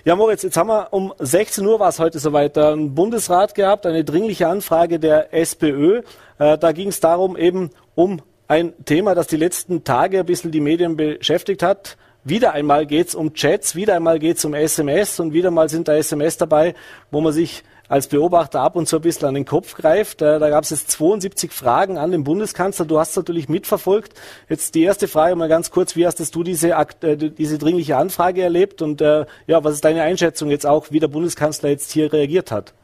Ja, Moritz, jetzt haben wir um 16 Uhr war es heute soweit, ein Bundesrat gehabt, eine dringliche Anfrage der SPÖ. Äh, da ging es darum, eben um ein Thema, das die letzten Tage ein bisschen die Medien beschäftigt hat. Wieder einmal geht es um Chats, wieder einmal geht es um SMS und wieder mal sind da SMS dabei, wo man sich als Beobachter ab und zu ein bisschen an den Kopf greift. Äh, da gab es jetzt 72 Fragen an den Bundeskanzler. Du hast natürlich mitverfolgt. Jetzt die erste Frage mal ganz kurz. Wie hast du diese, äh, diese dringliche Anfrage erlebt? Und äh, ja, was ist deine Einschätzung jetzt auch, wie der Bundeskanzler jetzt hier reagiert hat?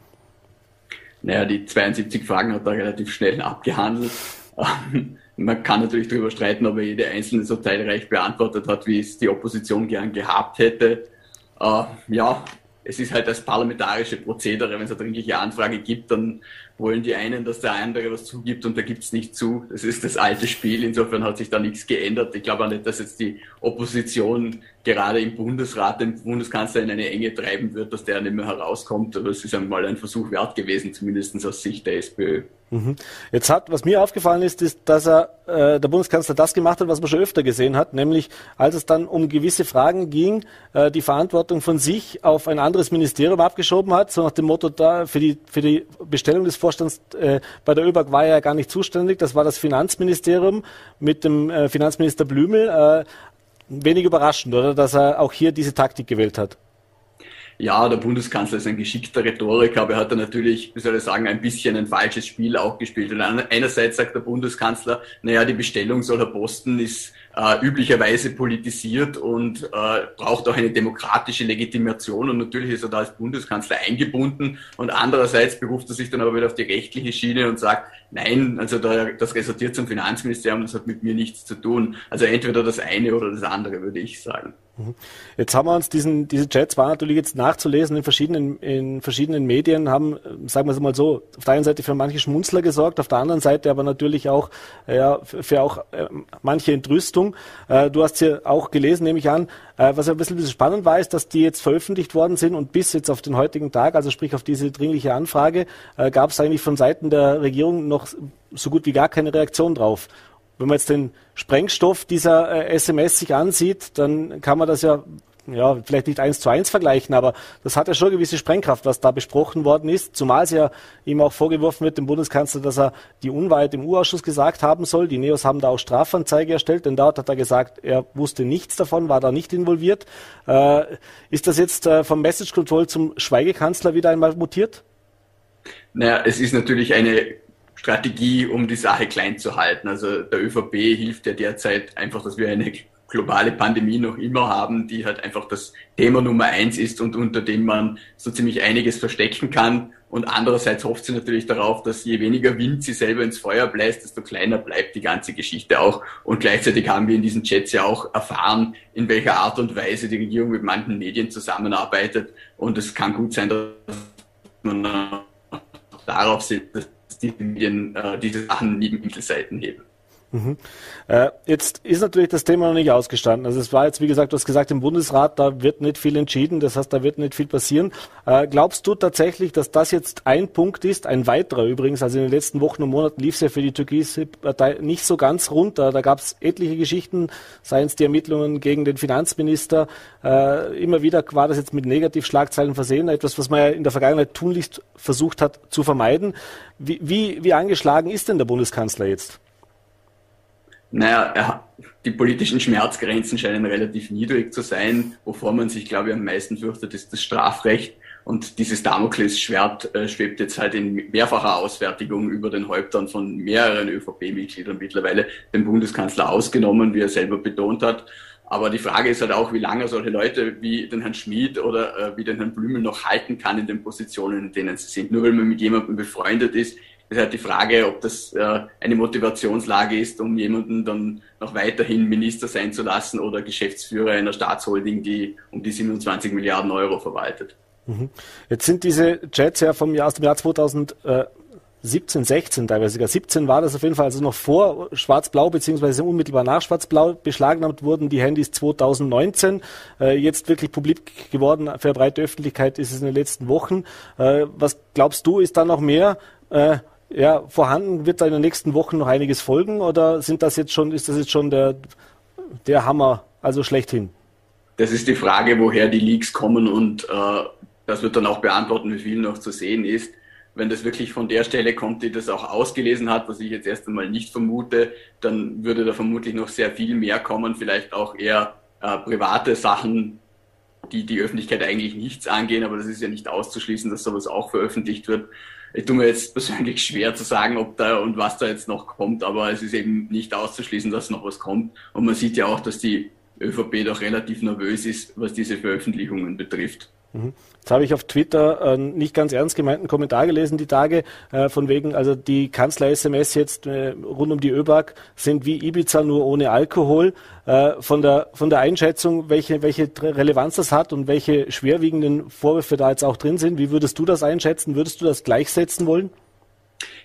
Naja, die 72 Fragen hat er relativ schnell abgehandelt. Man kann natürlich darüber streiten, ob er jede einzelne so teilreich beantwortet hat, wie es die Opposition gern gehabt hätte. Äh, ja, es ist halt das parlamentarische Prozedere, wenn es eine dringliche Anfrage gibt, dann wollen die einen, dass der andere was zugibt und der gibt es nicht zu. Das ist das alte Spiel. Insofern hat sich da nichts geändert. Ich glaube auch nicht, dass jetzt die Opposition gerade im Bundesrat den Bundeskanzler in eine Enge treiben wird, dass der nicht mehr herauskommt. Aber es ist einmal ein Versuch wert gewesen, zumindest aus Sicht der SPÖ. Mhm. Jetzt hat, was mir aufgefallen ist, ist, dass er, äh, der Bundeskanzler das gemacht hat, was man schon öfter gesehen hat, nämlich als es dann um gewisse Fragen ging, äh, die Verantwortung von sich auf ein anderes Ministerium abgeschoben hat, so nach dem Motto, da für die, für die Bestellung des Vorstands äh, bei der ÖBAG war er ja gar nicht zuständig, das war das Finanzministerium mit dem äh, Finanzminister Blümel. Äh, wenig überraschend, oder, dass er auch hier diese Taktik gewählt hat ja, der Bundeskanzler ist ein geschickter Rhetoriker, aber er hat da natürlich, wie soll ich sagen, ein bisschen ein falsches Spiel auch gespielt. Und einerseits sagt der Bundeskanzler, naja, die Bestellung soller Posten ist äh, üblicherweise politisiert und äh, braucht auch eine demokratische Legitimation und natürlich ist er da als Bundeskanzler eingebunden und andererseits beruft er sich dann aber wieder auf die rechtliche Schiene und sagt, nein, also da, das resultiert zum Finanzministerium, das hat mit mir nichts zu tun. Also entweder das eine oder das andere, würde ich sagen. Mhm. Jetzt haben wir uns diesen, diese Chats waren natürlich jetzt nachzulesen in verschiedenen, in verschiedenen Medien, haben, sagen wir es mal so, auf der einen Seite für manche Schmunzler gesorgt, auf der anderen Seite aber natürlich auch, ja, für auch äh, manche Entrüstung. Äh, du hast hier auch gelesen, nehme ich an. Äh, was ein bisschen, bisschen spannend war, ist, dass die jetzt veröffentlicht worden sind und bis jetzt auf den heutigen Tag, also sprich auf diese dringliche Anfrage, äh, gab es eigentlich von Seiten der Regierung noch so gut wie gar keine Reaktion drauf wenn man jetzt den Sprengstoff dieser äh, SMS sich ansieht, dann kann man das ja ja, vielleicht nicht eins zu eins vergleichen, aber das hat ja schon gewisse Sprengkraft, was da besprochen worden ist, zumal es ja ihm auch vorgeworfen wird, dem Bundeskanzler, dass er die Unwahrheit im U-Ausschuss gesagt haben soll. Die Neos haben da auch Strafanzeige erstellt, denn dort hat er gesagt, er wusste nichts davon, war da nicht involviert. Äh, ist das jetzt äh, vom Message Control zum Schweigekanzler wieder einmal mutiert? Naja, es ist natürlich eine Strategie, um die Sache klein zu halten. Also der ÖVP hilft ja derzeit einfach, dass wir eine globale Pandemie noch immer haben, die halt einfach das Thema Nummer eins ist und unter dem man so ziemlich einiges verstecken kann. Und andererseits hofft sie natürlich darauf, dass je weniger Wind sie selber ins Feuer bläst, desto kleiner bleibt die ganze Geschichte auch. Und gleichzeitig haben wir in diesen Chats ja auch erfahren, in welcher Art und Weise die Regierung mit manchen Medien zusammenarbeitet. Und es kann gut sein, dass man darauf sieht, dass die Medien äh, diese Sachen neben Inselseiten heben. Mhm. Äh, jetzt ist natürlich das Thema noch nicht ausgestanden. Also es war jetzt, wie gesagt, du hast gesagt, im Bundesrat, da wird nicht viel entschieden, das heißt, da wird nicht viel passieren. Äh, glaubst du tatsächlich, dass das jetzt ein Punkt ist, ein weiterer übrigens, also in den letzten Wochen und Monaten lief es ja für die türkische Partei nicht so ganz runter. Da gab es etliche Geschichten, seien es die Ermittlungen gegen den Finanzminister. Äh, immer wieder war das jetzt mit Negativschlagzeilen versehen, etwas, was man ja in der Vergangenheit tunlichst versucht hat zu vermeiden. Wie, wie, wie angeschlagen ist denn der Bundeskanzler jetzt? Naja, die politischen Schmerzgrenzen scheinen relativ niedrig zu sein. Wovor man sich, glaube ich, am meisten fürchtet, ist das Strafrecht. Und dieses Damoklesschwert äh, schwebt jetzt halt in mehrfacher Ausfertigung über den Häuptern von mehreren ÖVP-Mitgliedern mittlerweile, dem Bundeskanzler ausgenommen, wie er selber betont hat. Aber die Frage ist halt auch, wie lange solche Leute wie den Herrn Schmid oder äh, wie den Herrn Blümel noch halten kann in den Positionen, in denen sie sind. Nur weil man mit jemandem befreundet ist, ist halt die Frage, ob das äh, eine Motivationslage ist, um jemanden dann noch weiterhin Minister sein zu lassen oder Geschäftsführer einer Staatsholding, die um die 27 Milliarden Euro verwaltet. Mhm. Jetzt sind diese Jets ja vom Jahr, aus dem Jahr 2017, 16 teilweise sogar 17 war das auf jeden Fall, also noch vor Schwarz-Blau beziehungsweise unmittelbar nach Schwarz-Blau beschlagnahmt wurden die Handys 2019. Äh, jetzt wirklich publik geworden für breite Öffentlichkeit ist es in den letzten Wochen. Äh, was glaubst du, ist da noch mehr? Ja, vorhanden wird da in den nächsten Wochen noch einiges folgen oder sind das jetzt schon, ist das jetzt schon der, der Hammer, also schlechthin? Das ist die Frage, woher die Leaks kommen und äh, das wird dann auch beantworten, wie viel noch zu sehen ist. Wenn das wirklich von der Stelle kommt, die das auch ausgelesen hat, was ich jetzt erst einmal nicht vermute, dann würde da vermutlich noch sehr viel mehr kommen, vielleicht auch eher äh, private Sachen, die die Öffentlichkeit eigentlich nichts angehen, aber das ist ja nicht auszuschließen, dass sowas auch veröffentlicht wird. Ich tue mir jetzt persönlich schwer zu sagen, ob da und was da jetzt noch kommt, aber es ist eben nicht auszuschließen, dass noch was kommt. Und man sieht ja auch, dass die ÖVP doch relativ nervös ist, was diese Veröffentlichungen betrifft. Mhm. Jetzt habe ich auf Twitter einen nicht ganz ernst gemeinten Kommentar gelesen die Tage, äh, von wegen, also die Kanzler-SMS jetzt äh, rund um die ÖBAG sind wie Ibiza nur ohne Alkohol. Äh, von, der, von der Einschätzung, welche, welche Relevanz das hat und welche schwerwiegenden Vorwürfe da jetzt auch drin sind, wie würdest du das einschätzen? Würdest du das gleichsetzen wollen?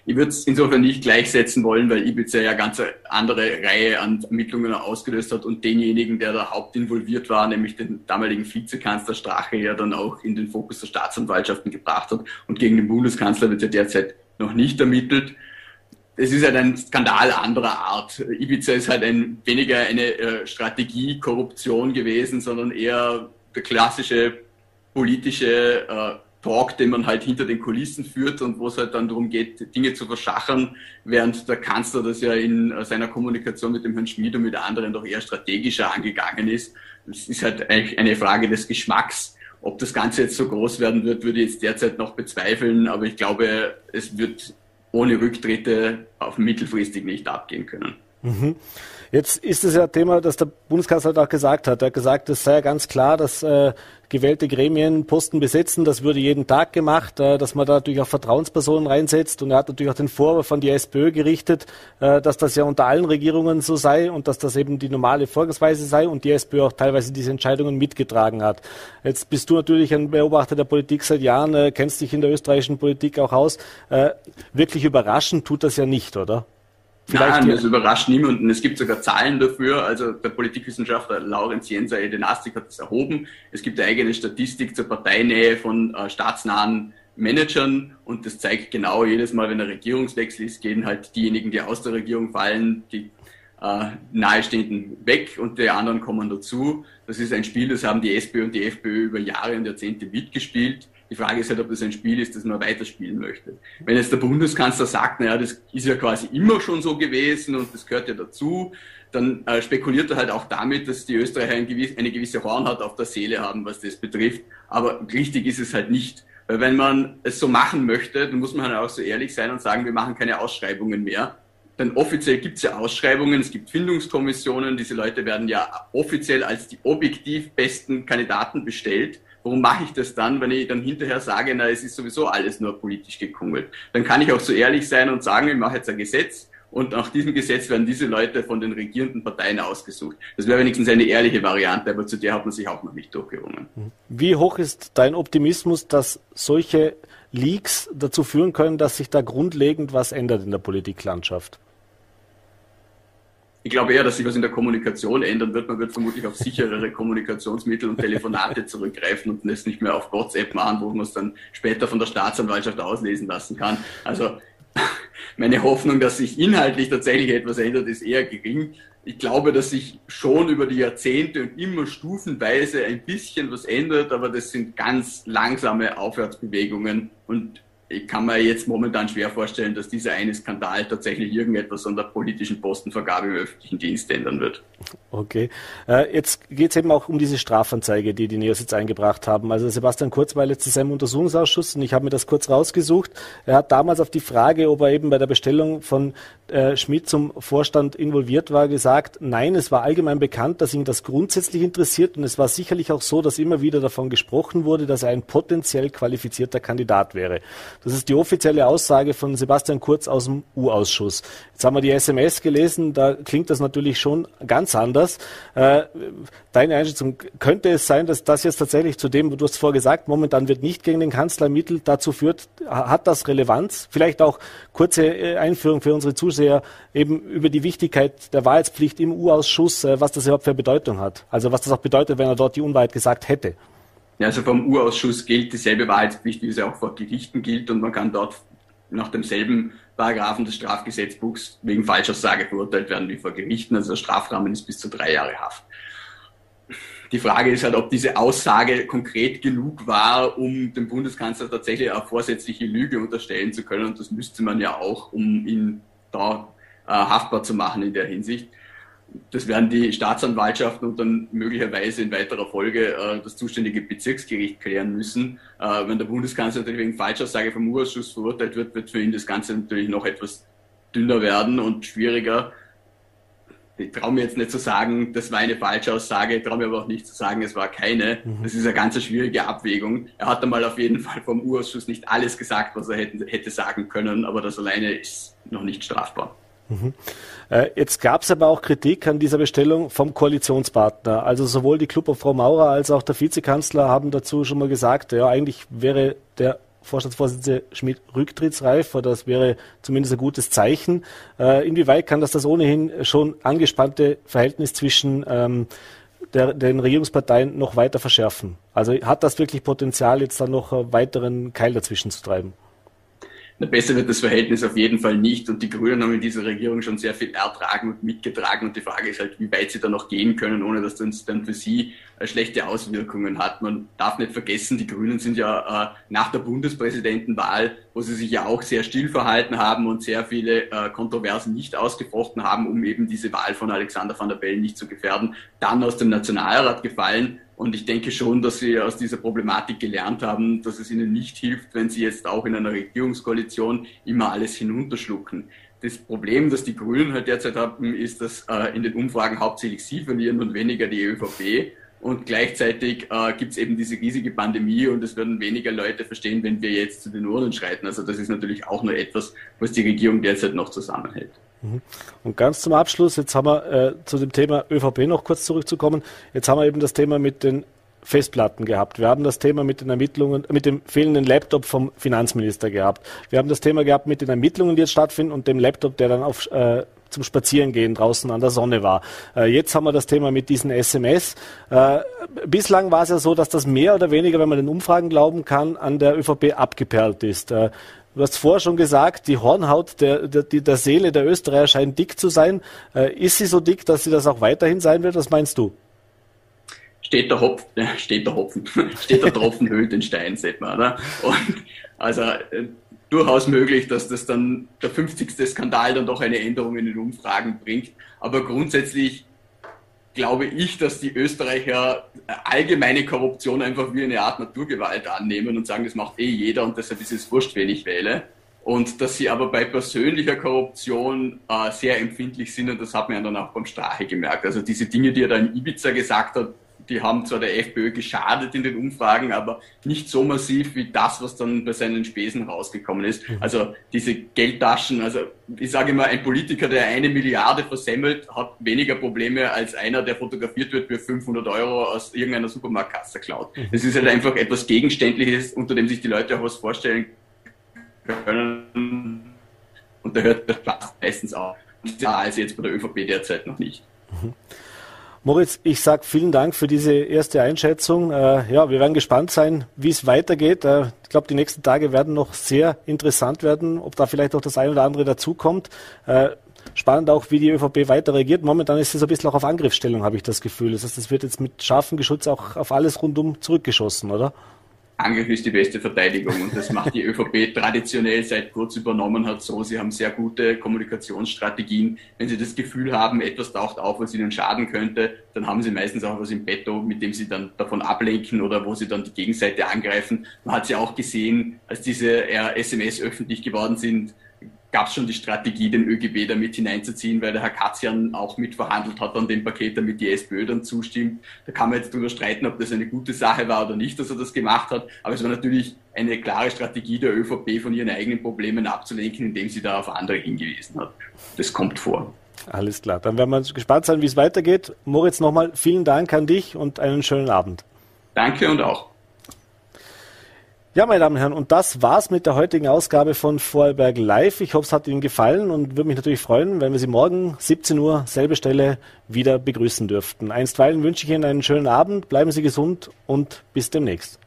Ich würde es insofern nicht gleichsetzen wollen, weil Ibiza ja ganz andere Reihe an Ermittlungen ausgelöst hat und denjenigen, der da hauptinvolviert war, nämlich den damaligen Vizekanzler Strache, ja dann auch in den Fokus der Staatsanwaltschaften gebracht hat. Und gegen den Bundeskanzler wird ja derzeit noch nicht ermittelt. Es ist halt ein Skandal anderer Art. Ibiza ist halt ein, weniger eine äh, Strategie Korruption gewesen, sondern eher der klassische politische äh, Talk, den man halt hinter den Kulissen führt und wo es halt dann darum geht, Dinge zu verschachern, während der Kanzler das ja in seiner Kommunikation mit dem Herrn Schmid und mit anderen doch eher strategischer angegangen ist. Es ist halt eigentlich eine Frage des Geschmacks. Ob das Ganze jetzt so groß werden wird, würde ich jetzt derzeit noch bezweifeln, aber ich glaube, es wird ohne Rücktritte auf mittelfristig nicht abgehen können. Mhm. Jetzt ist es ja ein Thema, das der Bundeskanzler auch gesagt hat. Er hat gesagt, es sei ja ganz klar, dass äh, gewählte Gremien Posten besetzen. Das würde jeden Tag gemacht, äh, dass man da natürlich auch Vertrauenspersonen reinsetzt. Und er hat natürlich auch den Vorwurf von die SPÖ gerichtet, äh, dass das ja unter allen Regierungen so sei und dass das eben die normale Vorgangsweise sei und die SPÖ auch teilweise diese Entscheidungen mitgetragen hat. Jetzt bist du natürlich ein Beobachter der Politik seit Jahren, äh, kennst dich in der österreichischen Politik auch aus. Äh, wirklich überraschend tut das ja nicht, oder? Vielleicht Nein, das überrascht niemanden. Es gibt sogar Zahlen dafür. Also der Politikwissenschaftler Laurenz Jenser Edenastik hat das erhoben. Es gibt eine eigene Statistik zur Parteinähe von äh, staatsnahen Managern und das zeigt genau jedes Mal, wenn ein Regierungswechsel ist, gehen halt diejenigen, die aus der Regierung fallen, die äh, Nahestehenden weg und die anderen kommen dazu. Das ist ein Spiel, das haben die SPÖ und die FPÖ über Jahre und Jahrzehnte mitgespielt. Die Frage ist halt, ob das ein Spiel ist, das man weiterspielen möchte. Wenn jetzt der Bundeskanzler sagt, naja, das ist ja quasi immer schon so gewesen und das gehört ja dazu, dann äh, spekuliert er halt auch damit, dass die Österreicher ein gewiss, eine gewisse Hornhaut auf der Seele haben, was das betrifft. Aber richtig ist es halt nicht. Weil wenn man es so machen möchte, dann muss man halt auch so ehrlich sein und sagen, wir machen keine Ausschreibungen mehr. Denn offiziell gibt es ja Ausschreibungen, es gibt Findungskommissionen, diese Leute werden ja offiziell als die objektiv besten Kandidaten bestellt warum mache ich das dann, wenn ich dann hinterher sage, na, es ist sowieso alles nur politisch gekungelt? Dann kann ich auch so ehrlich sein und sagen, ich mache jetzt ein Gesetz und nach diesem Gesetz werden diese Leute von den regierenden Parteien ausgesucht. Das wäre wenigstens eine ehrliche Variante, aber zu der hat man sich auch noch nicht durchgerungen. Wie hoch ist dein Optimismus, dass solche Leaks dazu führen können, dass sich da grundlegend was ändert in der Politiklandschaft? Ich glaube eher, dass sich was in der Kommunikation ändern wird. Man wird vermutlich auf sicherere (laughs) Kommunikationsmittel und Telefonate zurückgreifen und es nicht mehr auf WhatsApp machen, wo man es dann später von der Staatsanwaltschaft auslesen lassen kann. Also (laughs) meine Hoffnung, dass sich inhaltlich tatsächlich etwas ändert, ist eher gering. Ich glaube, dass sich schon über die Jahrzehnte und immer stufenweise ein bisschen was ändert, aber das sind ganz langsame Aufwärtsbewegungen und ich kann mir jetzt momentan schwer vorstellen, dass dieser eine Skandal tatsächlich irgendetwas an der politischen Postenvergabe im öffentlichen Dienst ändern wird. Okay. Äh, jetzt geht es eben auch um diese Strafanzeige, die die Neos jetzt eingebracht haben. Also Sebastian Kurz war letztes Jahr im Untersuchungsausschuss und ich habe mir das kurz rausgesucht. Er hat damals auf die Frage, ob er eben bei der Bestellung von äh, Schmidt zum Vorstand involviert war, gesagt, nein, es war allgemein bekannt, dass ihn das grundsätzlich interessiert und es war sicherlich auch so, dass immer wieder davon gesprochen wurde, dass er ein potenziell qualifizierter Kandidat wäre. Das ist die offizielle Aussage von Sebastian Kurz aus dem U-Ausschuss. Jetzt haben wir die SMS gelesen, da klingt das natürlich schon ganz anders. Äh, deine Einschätzung, könnte es sein, dass das jetzt tatsächlich zu dem, du hast vorher gesagt, momentan wird nicht gegen den Kanzler ermittelt, dazu führt, hat das Relevanz? Vielleicht auch kurze äh, Einführung für unsere Zuseher eben über die Wichtigkeit der Wahrheitspflicht im U-Ausschuss, äh, was das überhaupt für Bedeutung hat. Also was das auch bedeutet, wenn er dort die Unwahrheit gesagt hätte. Also vom Urausschuss gilt dieselbe Wahrheitspflicht, wie es auch vor Gerichten gilt und man kann dort nach demselben Paragraphen des Strafgesetzbuchs wegen Falschaussage verurteilt werden wie vor Gerichten. Also der Strafrahmen ist bis zu drei Jahre Haft. Die Frage ist halt, ob diese Aussage konkret genug war, um dem Bundeskanzler tatsächlich eine vorsätzliche Lüge unterstellen zu können. Und das müsste man ja auch, um ihn da äh, haftbar zu machen in der Hinsicht das werden die Staatsanwaltschaften und dann möglicherweise in weiterer Folge äh, das zuständige Bezirksgericht klären müssen. Äh, wenn der Bundeskanzler natürlich wegen Falschaussage vom Urausschuss verurteilt wird, wird für ihn das Ganze natürlich noch etwas dünner werden und schwieriger. Ich traue mir jetzt nicht zu sagen, das war eine Falschaussage, ich traue mir aber auch nicht zu sagen, es war keine. Mhm. Das ist eine ganz schwierige Abwägung. Er hat einmal auf jeden Fall vom Urausschuss nicht alles gesagt, was er hätte, hätte sagen können, aber das alleine ist noch nicht strafbar. Mhm. Äh, jetzt gab es aber auch Kritik an dieser Bestellung vom Koalitionspartner. Also sowohl die Club of Frau Maurer als auch der Vizekanzler haben dazu schon mal gesagt, ja, eigentlich wäre der Vorstandsvorsitzende Schmidt rücktrittsreif das wäre zumindest ein gutes Zeichen. Äh, inwieweit kann das das ohnehin schon angespannte Verhältnis zwischen ähm, der, den Regierungsparteien noch weiter verschärfen? Also hat das wirklich Potenzial, jetzt dann noch einen weiteren Keil dazwischen zu treiben? Besser wird das Verhältnis auf jeden Fall nicht. Und die Grünen haben in dieser Regierung schon sehr viel ertragen und mitgetragen. Und die Frage ist halt, wie weit sie da noch gehen können, ohne dass das dann für sie äh, schlechte Auswirkungen hat. Man darf nicht vergessen, die Grünen sind ja äh, nach der Bundespräsidentenwahl, wo sie sich ja auch sehr still verhalten haben und sehr viele äh, Kontroversen nicht ausgefochten haben, um eben diese Wahl von Alexander van der Bellen nicht zu gefährden, dann aus dem Nationalrat gefallen und ich denke schon, dass sie aus dieser Problematik gelernt haben, dass es ihnen nicht hilft, wenn sie jetzt auch in einer Regierungskoalition immer alles hinunterschlucken. das Problem, das die Grünen halt derzeit haben, ist, dass äh, in den Umfragen hauptsächlich sie verlieren und weniger die ÖVP. Und gleichzeitig äh, gibt es eben diese riesige Pandemie und es werden weniger Leute verstehen, wenn wir jetzt zu den Urnen schreiten. Also das ist natürlich auch nur etwas, was die Regierung derzeit noch zusammenhält. Mhm. Und ganz zum Abschluss, jetzt haben wir äh, zu dem Thema ÖVP noch kurz zurückzukommen. Jetzt haben wir eben das Thema mit den Festplatten gehabt. Wir haben das Thema mit den Ermittlungen, mit dem fehlenden Laptop vom Finanzminister gehabt. Wir haben das Thema gehabt mit den Ermittlungen, die jetzt stattfinden und dem Laptop, der dann auf, äh, zum Spazierengehen draußen an der Sonne war. Äh, jetzt haben wir das Thema mit diesen SMS. Äh, bislang war es ja so, dass das mehr oder weniger, wenn man den Umfragen glauben kann, an der ÖVP abgeperlt ist. Äh, Du hast vorher schon gesagt, die Hornhaut der, der, der Seele der Österreicher scheint dick zu sein. Äh, ist sie so dick, dass sie das auch weiterhin sein wird? Was meinst du? steht der Hopf, steht der Hopfen, (laughs) steht der Tropfen höhlt den Stein, sieht man, oder? Und also äh, durchaus möglich, dass das dann der 50. Skandal dann doch eine Änderung in den Umfragen bringt. Aber grundsätzlich glaube ich, dass die Österreicher allgemeine Korruption einfach wie eine Art Naturgewalt annehmen und sagen, das macht eh jeder und deshalb ist es wurscht, wen ich wähle. Und dass sie aber bei persönlicher Korruption äh, sehr empfindlich sind und das hat man dann auch beim Strache gemerkt. Also diese Dinge, die er da in Ibiza gesagt hat, die haben zwar der FPÖ geschadet in den Umfragen, aber nicht so massiv wie das, was dann bei seinen Spesen rausgekommen ist. Mhm. Also diese Geldtaschen, also ich sage immer, ein Politiker, der eine Milliarde versemmelt, hat weniger Probleme als einer, der fotografiert wird für 500 Euro aus irgendeiner Supermarktkasse klaut. Mhm. Das ist halt einfach etwas Gegenständliches, unter dem sich die Leute auch was vorstellen können. Und da hört der Platz meistens auf. Ja, also jetzt bei der ÖVP derzeit noch nicht. Mhm. Moritz, ich sage vielen Dank für diese erste Einschätzung. Äh, ja, wir werden gespannt sein, wie es weitergeht. Äh, ich glaube, die nächsten Tage werden noch sehr interessant werden, ob da vielleicht auch das eine oder andere dazukommt. Äh, spannend auch, wie die ÖVP weiter reagiert. Momentan ist es ein bisschen auch auf Angriffsstellung, habe ich das Gefühl. Das heißt, es wird jetzt mit scharfem Geschütz auch auf alles rundum zurückgeschossen, oder? Angriff ist die beste Verteidigung und das macht die ÖVP (laughs) traditionell seit kurz übernommen hat so. Sie haben sehr gute Kommunikationsstrategien. Wenn Sie das Gefühl haben, etwas taucht auf, was Ihnen schaden könnte, dann haben Sie meistens auch was im Petto, mit dem Sie dann davon ablenken oder wo Sie dann die Gegenseite angreifen. Man hat sie auch gesehen, als diese SMS öffentlich geworden sind, gab es schon die Strategie, den ÖGB da mit hineinzuziehen, weil der Herr Katzian auch mitverhandelt hat an dem Paket, damit die SPÖ dann zustimmt. Da kann man jetzt darüber streiten, ob das eine gute Sache war oder nicht, dass er das gemacht hat. Aber es war natürlich eine klare Strategie der ÖVP, von ihren eigenen Problemen abzulenken, indem sie da auf andere hingewiesen hat. Das kommt vor. Alles klar. Dann werden wir gespannt sein, wie es weitergeht. Moritz, nochmal vielen Dank an dich und einen schönen Abend. Danke und auch. Ja, meine Damen und Herren, und das war's mit der heutigen Ausgabe von Vorarlberg Live. Ich hoffe, es hat Ihnen gefallen und würde mich natürlich freuen, wenn wir Sie morgen 17 Uhr, selbe Stelle, wieder begrüßen dürften. Einstweilen wünsche ich Ihnen einen schönen Abend, bleiben Sie gesund und bis demnächst.